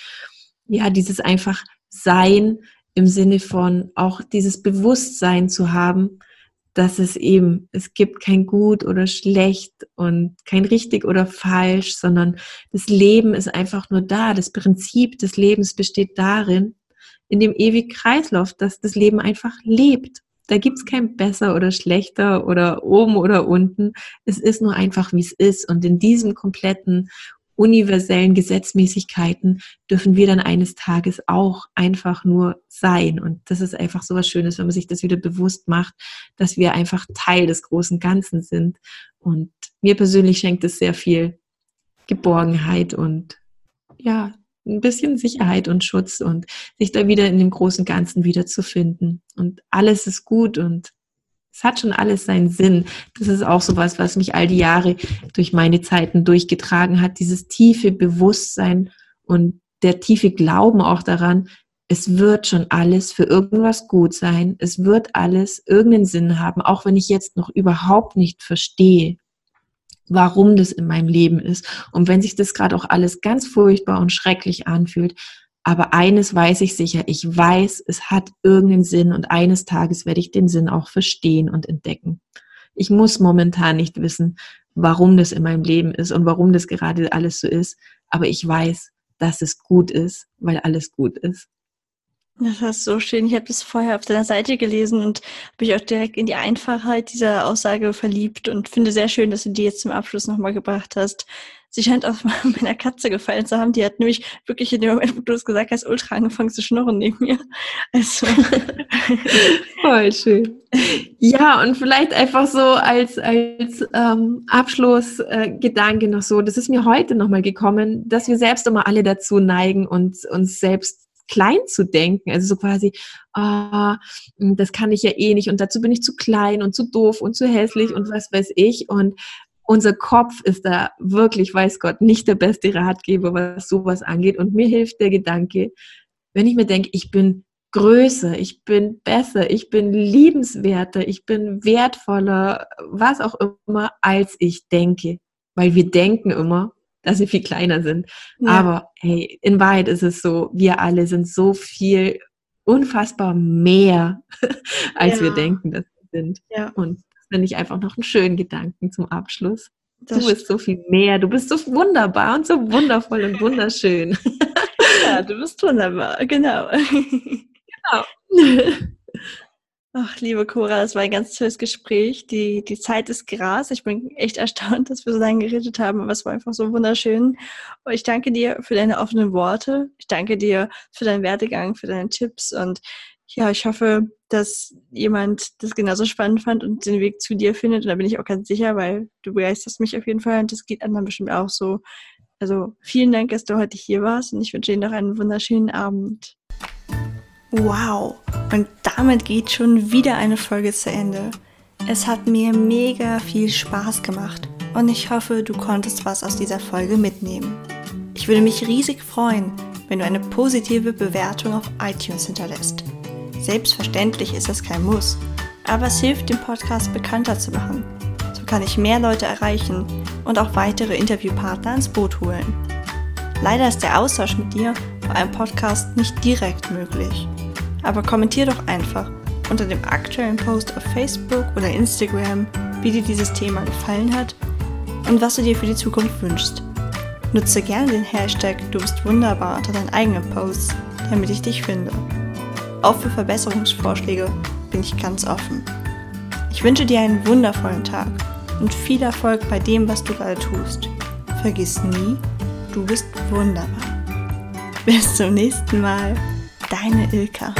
ja, dieses einfach Sein im Sinne von auch dieses Bewusstsein zu haben, dass es eben, es gibt kein gut oder schlecht und kein richtig oder falsch, sondern das Leben ist einfach nur da. Das Prinzip des Lebens besteht darin, in dem ewigen Kreislauf, dass das Leben einfach lebt da gibt's kein besser oder schlechter oder oben oder unten. Es ist nur einfach, wie es ist. Und in diesen kompletten universellen Gesetzmäßigkeiten dürfen wir dann eines Tages auch einfach nur sein. Und das ist einfach so was Schönes, wenn man sich das wieder bewusst macht, dass wir einfach Teil des großen Ganzen sind. Und mir persönlich schenkt es sehr viel Geborgenheit und ja, ein bisschen Sicherheit und Schutz und sich da wieder in dem großen Ganzen wiederzufinden. Und alles ist gut und Es hat schon alles seinen Sinn. Das ist auch sowas, was mich all die Jahre durch meine Zeiten durchgetragen hat. Dieses tiefe Bewusstsein und der tiefe Glauben auch daran, es wird schon alles für irgendwas gut sein. Es wird alles irgendeinen Sinn haben, auch wenn ich jetzt noch überhaupt nicht verstehe, warum das in meinem Leben ist. Und wenn sich das gerade auch alles ganz furchtbar und schrecklich anfühlt. Aber eines weiß ich sicher, ich weiß, es hat irgendeinen Sinn und eines Tages werde ich den Sinn auch verstehen und entdecken. Ich muss momentan nicht wissen, warum das in meinem Leben ist und warum das gerade alles so ist. Aber ich weiß, dass es gut ist, weil alles gut ist. Das ist so schön. Ich habe das vorher auf deiner Seite gelesen und habe mich auch direkt in die Einfachheit dieser Aussage verliebt und finde sehr schön, dass du die jetzt zum Abschluss nochmal gebracht hast. Sie scheint auch meiner Katze gefallen zu haben. Die hat nämlich wirklich in dem Moment, wo du es gesagt hast, ultra angefangen zu schnurren neben mir. Also. Voll schön. Ja, und vielleicht einfach so als, als ähm, Abschlussgedanke äh, noch so, das ist mir heute nochmal gekommen, dass wir selbst immer alle dazu neigen, uns, uns selbst klein zu denken. Also so quasi, ah, das kann ich ja eh nicht und dazu bin ich zu klein und zu doof und zu hässlich und was weiß ich. Und unser Kopf ist da wirklich, weiß Gott, nicht der beste Ratgeber, was sowas angeht. Und mir hilft der Gedanke, wenn ich mir denke, ich bin größer, ich bin besser, ich bin liebenswerter, ich bin wertvoller, was auch immer, als ich denke. Weil wir denken immer, dass wir viel kleiner sind. Ja. Aber hey, in Wahrheit ist es so, wir alle sind so viel unfassbar mehr, als ja. wir denken, dass wir sind. Ja. Und das finde ich einfach noch einen schönen Gedanken zum Abschluss. Das du bist so viel mehr, du bist so wunderbar und so wundervoll und wunderschön. Ja, du bist wunderbar, genau. Genau. Ach, liebe Cora, das war ein ganz tolles Gespräch. Die, die Zeit ist Gras. Ich bin echt erstaunt, dass wir so lange geredet haben, aber es war einfach so wunderschön. Und ich danke dir für deine offenen Worte. Ich danke dir für deinen Werdegang, für deine Tipps und ja, ich hoffe, dass jemand das genauso spannend fand und den Weg zu dir findet. Und da bin ich auch ganz sicher, weil du begeisterst mich auf jeden Fall und das geht anderen bestimmt auch so. Also vielen Dank, dass du heute hier warst und ich wünsche dir noch einen wunderschönen Abend. Wow, und damit geht schon wieder eine Folge zu Ende. Es hat mir mega viel Spaß gemacht und ich hoffe, du konntest was aus dieser Folge mitnehmen. Ich würde mich riesig freuen, wenn du eine positive Bewertung auf iTunes hinterlässt. Selbstverständlich ist es kein Muss, aber es hilft, den Podcast bekannter zu machen. So kann ich mehr Leute erreichen und auch weitere Interviewpartner ins Boot holen. Leider ist der Austausch mit dir bei einem Podcast nicht direkt möglich. Aber kommentier doch einfach unter dem aktuellen Post auf Facebook oder Instagram, wie dir dieses Thema gefallen hat und was du dir für die Zukunft wünschst. Nutze gerne den Hashtag Du bist wunderbar unter deinen eigenen Posts, damit ich dich finde. Auch für Verbesserungsvorschläge bin ich ganz offen. Ich wünsche dir einen wundervollen Tag und viel Erfolg bei dem, was du gerade tust. Vergiss nie, du bist wunderbar. Bis zum nächsten Mal. Deine Ilka.